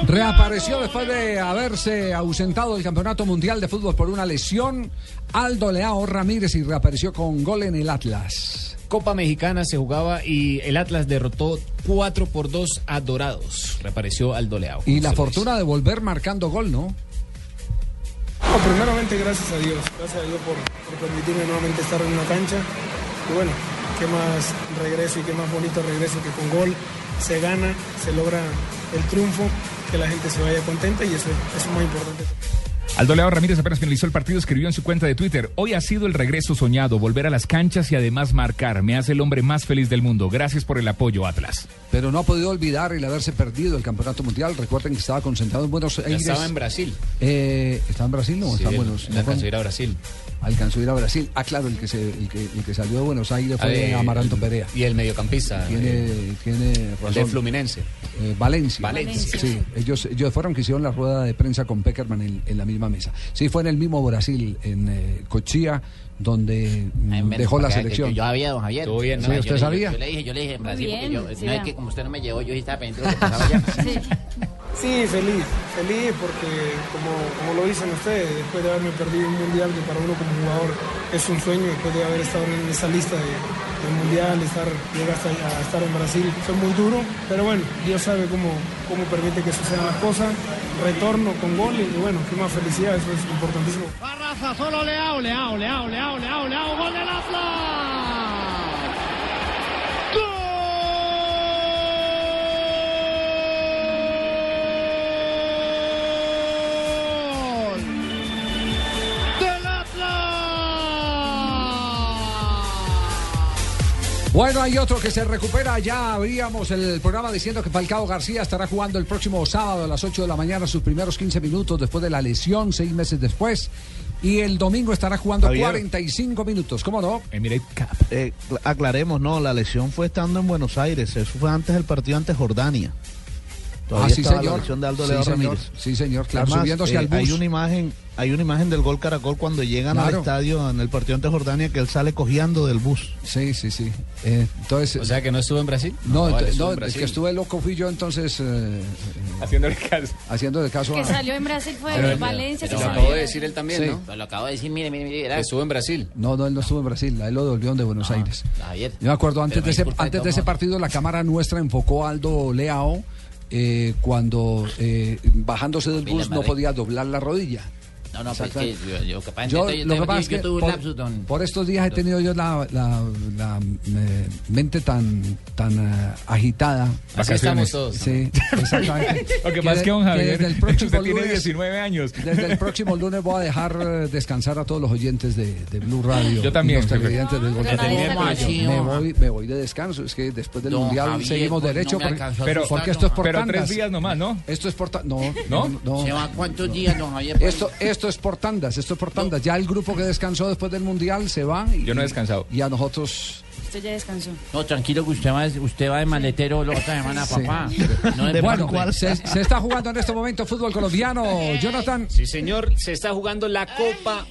Reapareció después de haberse ausentado del Campeonato Mundial de Fútbol por una lesión. Aldo Leao Ramírez y reapareció con gol en el Atlas. Copa Mexicana se jugaba y el Atlas derrotó 4 por 2 a Dorados. Reapareció Aldo Leao. Y la fortuna de volver marcando gol, ¿no? No, primeramente gracias a Dios, gracias a Dios por, por permitirme nuevamente estar en una cancha. Y bueno, qué más regreso y qué más bonito regreso que con gol se gana, se logra el triunfo, que la gente se vaya contenta y eso, eso es muy importante. Aldo Leao Ramírez apenas finalizó el partido, escribió en su cuenta de Twitter, hoy ha sido el regreso soñado, volver a las canchas y además marcar, me hace el hombre más feliz del mundo, gracias por el apoyo Atlas. Pero no ha podido olvidar el haberse perdido el Campeonato Mundial. Recuerden que estaba concentrado en Buenos Ya Aires. estaba en Brasil. Eh, ¿Estaba en Brasil? No, Sí, está en Buenos él no a Brasil. Alcanzó a ir a Brasil. Ah, claro, el que, se, el que, el que salió de Buenos Aires fue Eh, Amaranto Perea. Y el mediocampista. Tiene, eh, tiene el razón. de Fluminense. Eh, Valencia. Valencia. Sí, ellos, ellos fueron que hicieron la rueda de prensa con Peckerman en, en la misma mesa. Sí, fue en el mismo Brasil, en eh, Cochía, donde mm, menos dejó la selección. que Yo sabía, don Javier. Estuvo bien, ¿no? Sí, yo ¿usted le- sabía? Yo le dije, yo le dije en Brasil, bien, porque yo, sí, no es que como usted no me llevó, yo estaba pendiente de lo que pasaba allá. Sí, feliz, feliz porque como, como lo dicen ustedes, después de haberme perdido un mundial que para uno como jugador es un sueño, después de haber estado en esa lista de, del mundial, estar, llegar hasta a estar en Brasil, fue muy duro, pero bueno, Dios sabe cómo, cómo permite que sucedan las cosas, retorno con gol y bueno, qué más felicidad, eso es importantísimo. Va Rafa, solo Leao, Leao, Leao, Leao, Leao, Leao, gol del Atlas. Bueno, hay otro que se recupera. Ya abríamos el programa diciendo que Falcao García estará jugando el próximo sábado a las 8 de la mañana sus primeros 15 minutos después de la lesión, seis meses después. Y el domingo estará jugando Javier. 45 minutos. ¿Cómo no? Eh, cl- aclaremos, no, la lesión fue estando en Buenos Aires, eso fue antes del partido ante Jordania. Todavía Ah, sí, señor. la lesión de Aldo Sí, señor. Ramírez. Sí, señor, claro, Además, subiéndose eh, al bus. Hay una imagen, hay una imagen del gol Caracol cuando llegan al estadio en el partido ante Jordania que él sale cojeando del bus. Sí, sí, sí. Eh, entonces, O sea que no estuvo en Brasil. no, vale, no, en el Brasil. que estuve loco fui yo entonces eh, Haciéndole caso. haciéndole caso Que a... salió en Brasil fue Pero- Valencia. pero lo acabó de decir él también, Sí. ¿no? Pero lo acabo de decir, mire, mire, mire. Que estuvo en Brasil. No, no, él no estuvo en Brasil, a él lo devolvieron de Buenos Aires. Javier. Yo me acuerdo, antes de me ese, antes de ese partido, la cámara nuestra enfocó a Aldo Leao eh, cuando eh, bajándose del bus no podía doblar la rodilla. No, no, pues que yo, yo capaz Yo, yo, lo yo- que pasa yo- es que por, lapsus, don- por estos días he tenido yo la, la- la, eh, mente tan, tan eh, agitada. Así estamos todos. Sí, exactamente. Lo que pasa es que, don Javier, desde el próximo usted tiene lunes- 19 años. Desde el próximo lunes voy a dejar eh, descansar a todos los oyentes de, de Blue Radio. Yo también, y los televidentes del Gol me, voy, me voy de descanso. Es que después del Don Mundial Javier, seguimos pues, derecho. no porque, Pero, porque esto es por pero tres días nomás, ¿no? Esto es por no, ¿No? no, no. ¿Se va cuántos días, don Javier? Pues, Esto, esto es por tandas, esto es por tandas. Ya el grupo que descansó después del Mundial se va. Y, Yo no he descansado. Y a nosotros... Usted ya descansó. No, tranquilo que usted va, usted va de maletero la otra semana, Sí. papá. No De es Bueno, se, se está jugando en este momento fútbol colombiano. Jonathan. Sí, señor, se está jugando la Copa.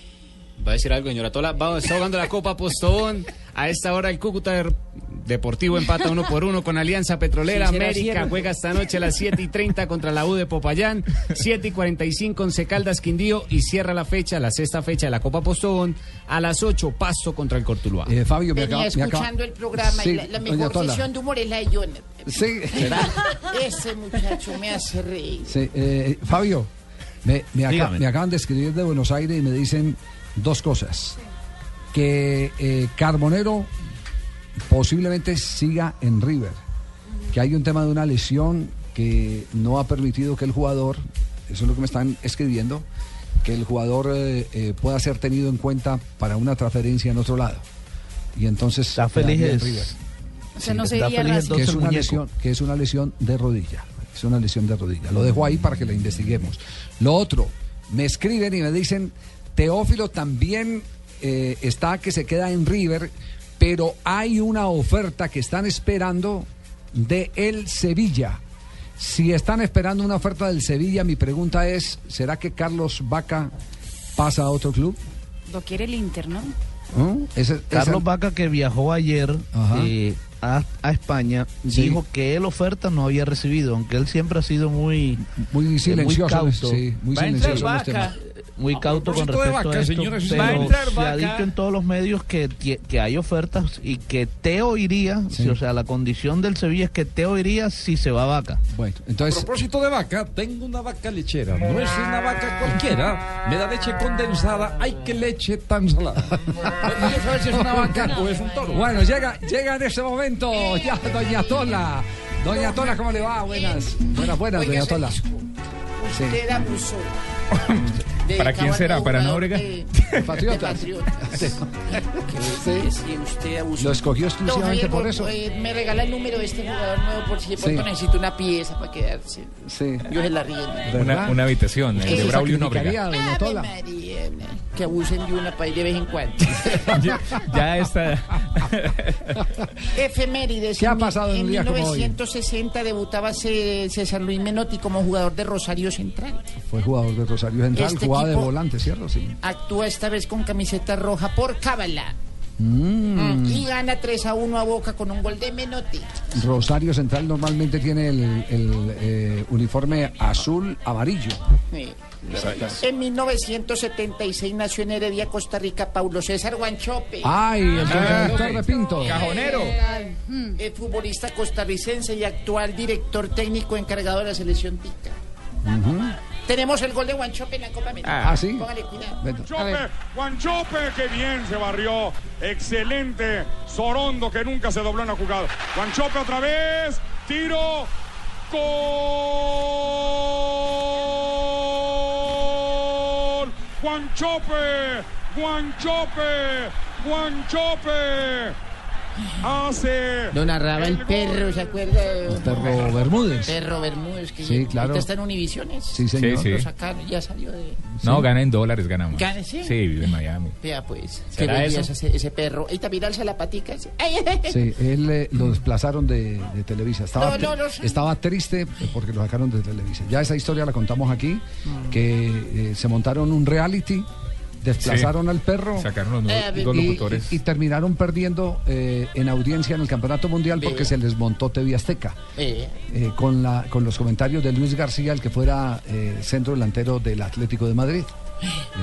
Va a decir algo, señora Tola. Va, está jugando la Copa Postobón. A esta hora el Cúcuta Deportivo empata uno por uno con Alianza Petrolera. Sí, América cierto. juega esta noche a las 7 y 30 contra la U de Popayán. 7 y 45 en Caldas Quindío. Y cierra la fecha, la sexta fecha de la Copa Postobón. A las 8 Pasto contra el Cortuluá. Eh, Fabio, me Venía acaba, me acaba- escuchando el programa Sí, y la, la mejor sesión de humor es la de Jonathan. Sí. Ese muchacho me hace reír. Sí, eh, Fabio, me acaban de escribir de Buenos Aires y me dicen dos cosas. Que eh, Carbonero posiblemente siga en River. Que hay un tema de una lesión que no ha permitido que el jugador, eso es lo que me están escribiendo, que el jugador eh, eh, pueda ser tenido en cuenta para una transferencia en otro lado. Y entonces Está feliz en es- River. O sea, no está feliz que es el una lesión, que es una lesión de rodilla. Es una lesión de rodilla. Lo dejo ahí para que la investiguemos. Lo otro, me escriben y me dicen, Teófilo también eh, está que se queda en River, pero hay una oferta que están esperando de el Sevilla. Si están esperando una oferta del Sevilla, mi pregunta es, ¿será que Carlos Vaca pasa a otro club? Lo quiere el Inter, ¿no? Ese- Carlos Vaca, que viajó ayer eh, a, a España, Sí. dijo que él oferta no había recibido, aunque él siempre ha sido muy, muy muy silencioso, cauto, sí, muy a entrar silencioso en los Vaca. temas. Muy cauto con propósito de respecto Vaca, a esto, señores y pero. Va a entrar se ha dicho en todos los medios que, que hay ofertas y que Teo iría, si, o sea, la condición del Sevilla es que Teo iría si se va a Vaca. Bueno, A propósito de vaca, tengo una vaca lechera. No es una vaca cualquiera. Me da leche condensada. Ay, qué leche tan salada. No sabes si es una vaca o es un toro. Bueno, llega, llega en ese momento ya Doña Tola. Doña Tola, ¿cómo le va? Buenas. Buenas, buenas, Oiga, Doña Tola. Usted abusó. ¿Para quién será? ¿Para Nóbrega? Patriotas. Lo escogió exclusivamente por eso. eh, me regala el número de este jugador nuevo por si de pronto Sí. necesito una pieza para quedarse. Sí. Yo se la río. Una, habitación, el de Braulio Nóbrega. Que abusen de una para ir de vez en cuando. ya, ya está. Efemérides. ¿Qué ha En mi- pasado en un En día como hoy? 1960 debutaba César Luis Menotti como jugador de Rosario Central. Fue jugador de Rosario Central, Este jugaba de volante, ¿cierto? Sí. Actúa esta vez con camiseta roja por Cábala. Mm. Y gana 3 a 1 a Boca con un gol de Menotti. Rosario Central normalmente tiene el, el, eh, uniforme azul amarillo. Sí. En 1976 nació en Heredia, Costa Rica, Paulo César Guanchope. Ay, el Ah, director de Pinto. Cajonero. Es futbolista costarricense y actual director técnico encargado de la selección tica. Tenemos el gol de Guanchope en la Copa América. Ah, ¿sí? Póngale cuidado. Guanchope, que bien se barrió. Excelente. Sorondo, que nunca se dobló en la jugada. Guanchope otra vez. Tiro. Gol. Guanchope. Guanchope. Guanchope. Hace. Lo narraba el perro, ¿se acuerda? Perro Bermúdez. Perro Bermúdez, que Sí, ya- claro. está en Univisiones. Sí, señor. Sí, sí. Lo sacaron, ya salió de... No, gana en dólares, ganamos. ¿Gana, sí? Sí, vive en Miami. Vea pues, qué ¿Será belleza eso? ese, ese perro. Y también alza la patica. ese. Sí, él eh, lo desplazaron de, de Televisa. Estaba, No, no, no, tri- sí. estaba triste porque lo sacaron de Televisa. Ya esa historia la contamos aquí, que eh, se montaron un reality, desplazaron Sí. al perro. Sacaron los Eh, nuevos- y, locutores. y- y terminaron perdiendo eh, en audiencia en el Campeonato Mundial porque se les montó TV Azteca. Eh, eh, con, la, con los comentarios de Luis García, el que fuera eh, centro delantero del Atlético de Madrid.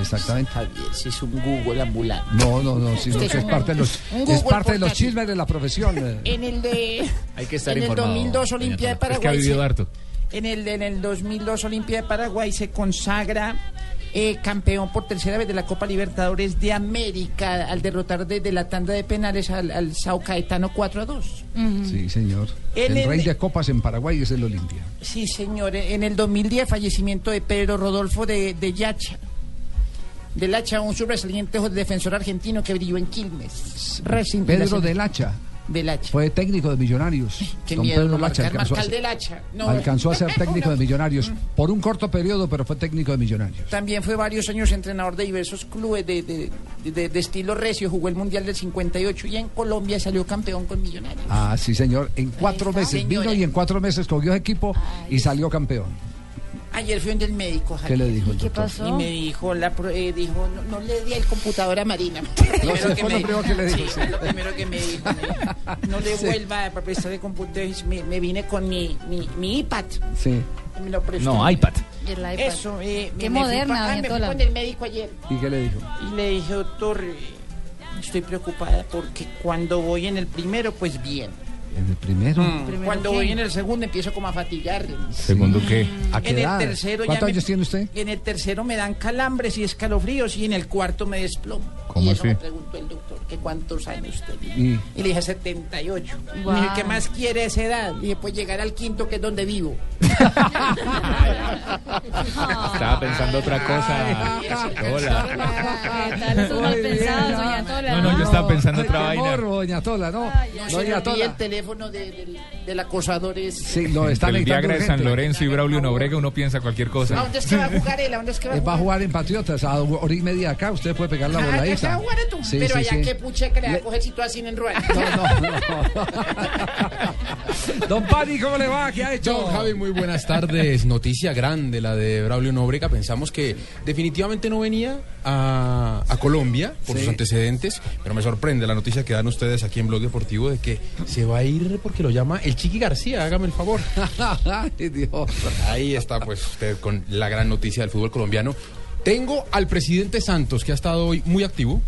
Exactamente. Javier, si es un Google ambulante. No, no, no, sino Usted que es parte de los, es parte de los chismes de la profesión. En el de... Hay que estar en el informado, 2002 doña Olimpia de Tola. Es que ha Paraguay. vivido se- harto. En el, en el 2002 Olimpia de Paraguay se consagra eh, campeón por tercera vez de la Copa Libertadores de América al derrotar desde la tanda de penales al, al Sao Caetano 4 a 2. Sí, señor. En el el- rey de copas en Paraguay es el Olimpia. Sí, señor. En el 2010 fallecimiento de Pedro Rodolfo de, de Yacha. Del Hacha, un sobresaliente defensor argentino que brilló en Quilmes. Pedro del Hacha del Hacha. fue técnico de Millonarios. Qué Don miedo, Pedro Lacha alcanzó, a del Hacha. No. alcanzó a ser técnico de Millonarios por un corto periodo, pero fue técnico de Millonarios. También fue varios años entrenador de diversos clubes de, de- de- de estilo recio, jugó el Mundial del 58 y en Colombia salió campeón con Millonarios. Ah, sí, señor. En cuatro meses vino y en cuatro meses cogió equipo y salió campeón. Ayer fui donde el médico. ¿Qué le dijo el ¿Qué doctor? pasó? Y me dijo, la, pro- eh, dijo no, no le di el computador a Marina. No, eso fue lo primero que le dijo, Sí, sí. fue lo primero que me dijo. me dijo, No le Sí. vuelva a prestar el computador. Me, me vine con mi, mi, mi iPad. Sí. Me lo prestó. No, iPad. El iPad. Eso, eh, Qué me- me fui moderna, pa- ah, me fui con el médico ayer. ¿Y qué le dijo? Y le dije, doctor, eh, estoy preocupada porque cuando voy en el primero, pues bien. En el primero. Mm, Cuando voy en el segundo empiezo como a fatigar. ¿Segundo qué? ¿A qué en edad? el tercero ya ¿Cuántos me- años tiene usted? En el tercero me dan calambres y escalofríos y en el cuarto me desplomo. ¿Cómo y eso así? me preguntó el doctor, que cuántos años tenía. Y- Y le dije 78. Guau. Y me dijo, ¿qué más quiere esa edad? Y dije, pues llegar al quinto que es donde vivo. Estaba pensando otra cosa. Hola. ¿Qué tal? Esos mal pensados, doña Tola. No, no, yo estaba pensando otra vaina. morbo, doña Tola, no. Doña Tola. el teléfono de- del, acosador es... Sí, lo está el Viagra de San. Lorenzo y Braulio Nobrega uno piensa cualquier ¿A cosa. dónde es que va a jugar él? ¿A dónde es que va a Eh, Va a jugar? jugar en Patriotas, a hora y media acá, usted puede pegar la Ah, ya Sí, Pero sí, allá sí. que puche que le va a coger si tú así en rueda. Don Pani, ¿cómo le va? ¿Qué ha hecho? Don Javi, muy buenas tardes. Noticia grande la de Braulio Nobrega. Pensamos que definitivamente no venía a, a Colombia por Sí. sus antecedentes, pero me sorprende la noticia que dan ustedes aquí en Blog Deportivo de que se va a ir porque lo llama el Chiqui García. Hágame el favor. Ay, Dios. Ahí está, pues, usted con la gran noticia del fútbol colombiano. Tengo al presidente Santos, que ha estado hoy muy activo.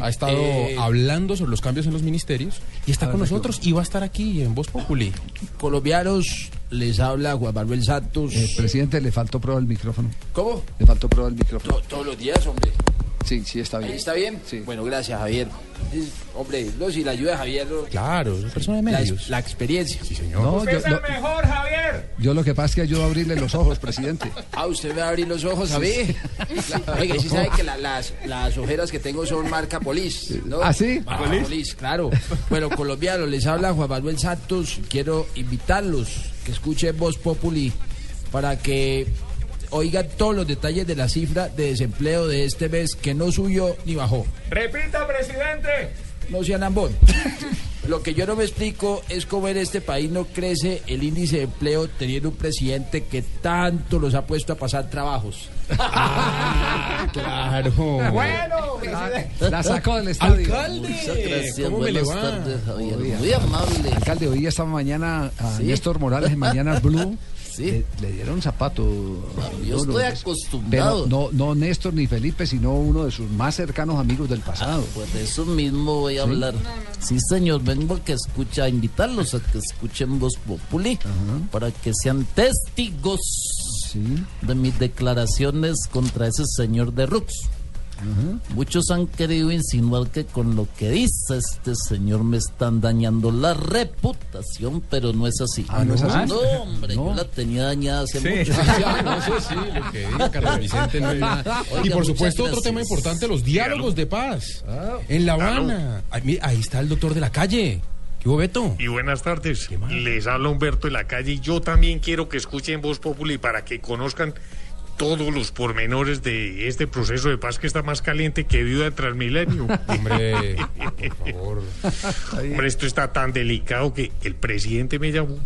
Ha estado Eh, hablando sobre los cambios en los ministerios y está a con nosotros y va a estar aquí en Voz Populi. Colombianos, les habla Juan Manuel Santos. Eh, presidente, le faltó prueba el micrófono. ¿Cómo? Le faltó prueba el micrófono. To- todos los días, hombre. Sí, sí, está bien. ¿Ahí ¿Está bien? Bueno, gracias, Javier. Es- hombre, no, si la ayuda de Javier. no- Claro, es persona de medios. la experiencia. Sí, señor. No, yo, lo, mejor, Javier. yo lo que pasa es que ayudo a abrirle los ojos, presidente. Ah, usted me va a abrir los ojos, Sí, ¿sabes? sí. Oiga, sí sabe que la- las, las ojeras que tengo son marca Polis, ¿no? ¿Ah, sí? Marca ¿Polis? Polis, claro. Bueno, colombianos, les habla Juan Manuel Santos. Quiero invitarlos que escuchen Voz Populi para que oigan todos los detalles de la cifra de desempleo de este mes que no subió ni bajó. Repita, presidente. No sean ambón. Lo que yo no me explico es cómo en este país no crece el índice de empleo teniendo un presidente que tanto los ha puesto a pasar trabajos. Claro. Bueno, La, la sacó del estadio. Alcalde, Muchas gracias, ¿cómo me le buenas va? tardes, Javier. Oiga. Muy amable. Alcalde, hoy esta mañana a Sí. Néstor Morales en Mañana Blue Sí. le, le dieron zapato. yo estoy es- acostumbrado. Pero no, no Néstor ni Felipe, sino uno de sus más cercanos amigos del pasado. Pues de eso mismo voy a ¿Sí? hablar. Sí, señor, vengo a que escucha, a invitarlos a que escuchen Voz Populi para que sean testigos de mis declaraciones contra ese señor de Rux. Muchos han querido insinuar que con lo que dice este señor me están dañando la reputación, pero no es así. Ah, ¿no es así? No, hombre, yo la tenía dañada hace Sí. mucho. Ya, no, eso sí, lo que diga Carlos Vicente no es nada. Y Oiga, por supuesto, otro tema importante, los diálogos de paz. En La Habana. Ahí, está el doctor de la calle. ¿Qué hubo, Beto? Y buenas tardes. Les habla Humberto de la calle y yo también quiero que escuchen Voz Populi para que conozcan todos los pormenores de este proceso de paz que está más caliente que viuda de Transmilenio. Hombre, por favor. Hombre, esto está tan delicado que el presidente me llamó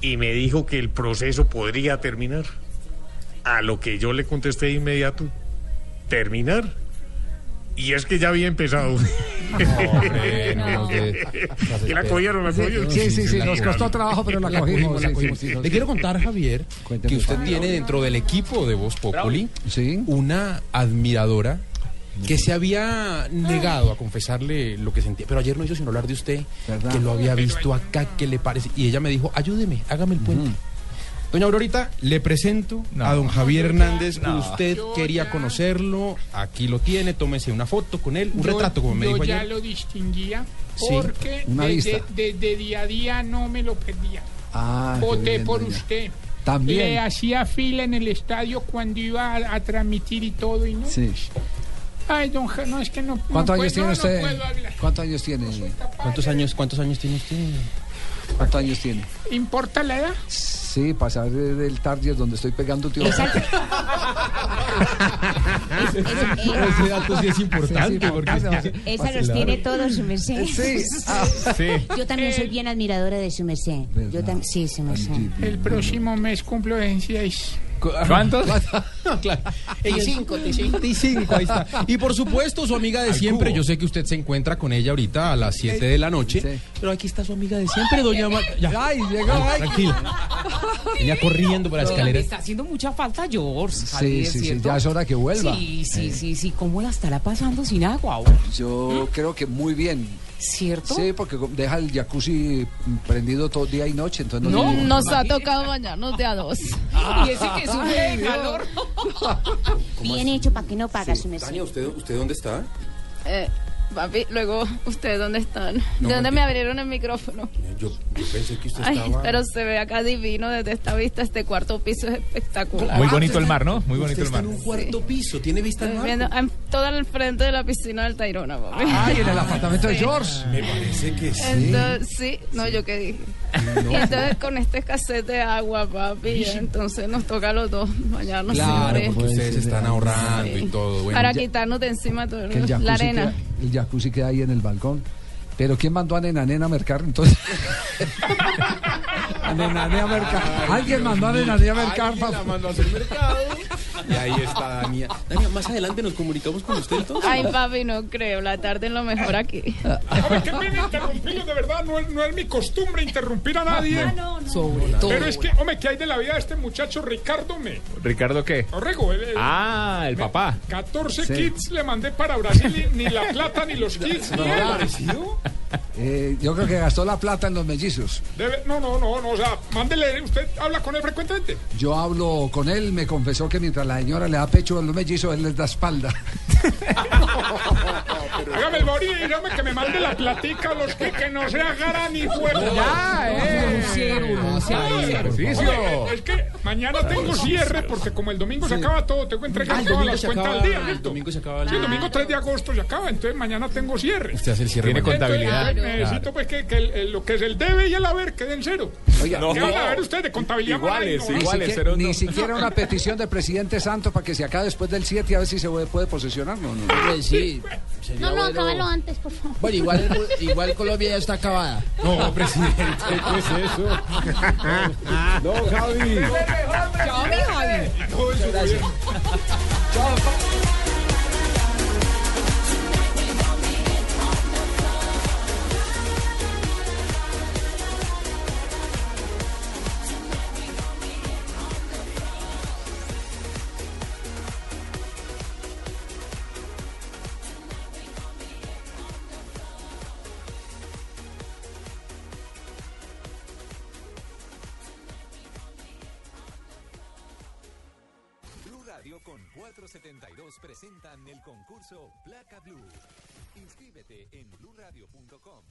y me dijo que el proceso podría terminar. A lo que yo le contesté de inmediato, ¿terminar? Y es que ya había empezado. no Y la cogieron, la cogieron. Sí, sí, sí, nos costó trabajo, pero la cogimos. la sí, cogimos. sí, sí, Le quiero contar, Javier, Cuénteme, que usted tiene dentro del equipo de Voz Populi una admiradora que se había negado a confesarle lo que sentía, pero ayer no hizo sino hablar de usted, ¿Verdad? que lo había visto acá, que le parece, y ella me dijo, ayúdeme, hágame el puente. Doña Aurorita, le presento a don Javier Hernández. No. Usted quería conocerlo, aquí lo tiene, tómese una foto con él, un Yo- retrato, como me yo dijo ya ayer. lo distinguía Sí, porque una de, vista. de- de- de día a día no me lo perdía. Ah, Voté bien, por doña. usted. También. Le hacía fila en el estadio cuando iba a, a transmitir y todo y no. Sí. Ay, don Ja- no es que no. ¿Cuántos no años puedo- tiene no, usted? No puedo hablar. ¿Cuántos años tiene? ¿Cuántos años, cuántos años tiene usted? ¿Cuántos años tiene? ¿Importa la edad? Sí, pasar del target donde estoy pegando tío. Ese dato sí es importante. porque- Esa los tiene todos, su merced. Sí. Yo también soy bien admiradora de su merced. Yo también, sí, su merced. El próximo mes cumplo 26. ¿Cuántos? claro. T cinco, T cinco. T5, ahí está. Y por supuesto, su amiga de siempre. Yo sé que usted se encuentra con ella ahorita a las 7 de la noche. Pero aquí está su amiga de siempre, doña Ma- ya. Ay, llegó. ay. Tranquila. Venía corriendo por la escalera. está haciendo mucha falta George. Sí, Javier, sí, sí, ya es hora que vuelva. Sí, sí, Eh. sí, sí. ¿Cómo la estará pasando sin agua ahora? Yo creo que muy bien. ¿Cierto? Sí, porque deja el jacuzzi prendido todo día y noche, entonces no, nos ha tocado bañarnos de a dos. Y ese que sufre de calor. Bien hecho, ¿para qué no paga su merced? Tania, ¿usted, ¿usted dónde está? Eh, papi, luego, ¿ustedes dónde están? No, ¿De dónde me abrieron el micrófono? Yo, yo pensé que usted Ay, estaba... pero se ve acá divino desde esta vista. Este cuarto piso es espectacular. Muy bonito el mar, ¿no? Muy bonito el Usted está mar. en un cuarto piso, tiene vista al mar. viendo en- todo al frente de la piscina del Tayrona, papi. Ay, en el apartamento de. George. Me parece que sí. Entonces, sí, no, yo qué dije. Y entonces con este escasez de agua, papi, entonces nos toca a los dos bañarnos Claro, siempre. porque ustedes están ahorrando y todo. Bueno, Para ya- quitarnos de encima todo el la arena. El jacuzzi queda ahí en el balcón. Pero ¿quién mandó a Nena Nena a mercar entonces? a Nena Nena a mercar. Alguien mandó a Nena Nena a mercar. Alguien la mandó a hacer mercado. Y ahí está Dania. Dania, más adelante nos comunicamos con usted entonces. Ay, papi, no creo. La tarde es lo mejor aquí. Hombre, qué pena interrumpirlo, de verdad, no es, no es mi costumbre interrumpir a nadie. Sobre todo. Pero es que, hombre, ¿qué hay de la vida de este muchacho Ricardo Me? ¿Ricardo qué? Orrego, Ah, el papá. 14 Sí. kits le mandé para Brasil y ni la plata ni los kits. ni él. Eh, yo creo que gastó la plata en los mellizos. Debe- no, no, no, no, o sea, mándele, usted habla con él frecuentemente. Yo hablo con él, me confesó que mientras la señora le da pecho a los mellizos, él les da espalda. Hágame el morir, dígame que me mande la platica a los que, que no se agarran ni fuego. Ya, eh. Ejercicio. Oye, Es que mañana tengo cierre porque como el domingo se acaba todo, tengo que entregar Ah, el todas domingo las se cuentas acaba- al día, el domingo se acaba el- Sí, el domingo 3 de agosto se acaba, entonces mañana tengo cierre. Usted hace el cierre Tiene contabilidad. Necesito pues que, que el- el- lo que es el debe y el haber queden cero. Oiga, ¿Qué van a ver ustedes de contabilidad? Iguales? No, Ni, iguales, siquiera, ni no. siquiera una petición del presidente Santos para que se acabe después del 7 y a ver si se puede, puede posesionar. No, no. Pues sí, sería No, no, bueno- acábalo antes, por favor. Bueno, igual, igual Colombia ya está acabada. No, presidente, ¿qué es eso? No, Javi. Chao, mi Javi. Todo concurso Placa Blue. Inscríbete en bluradio.com.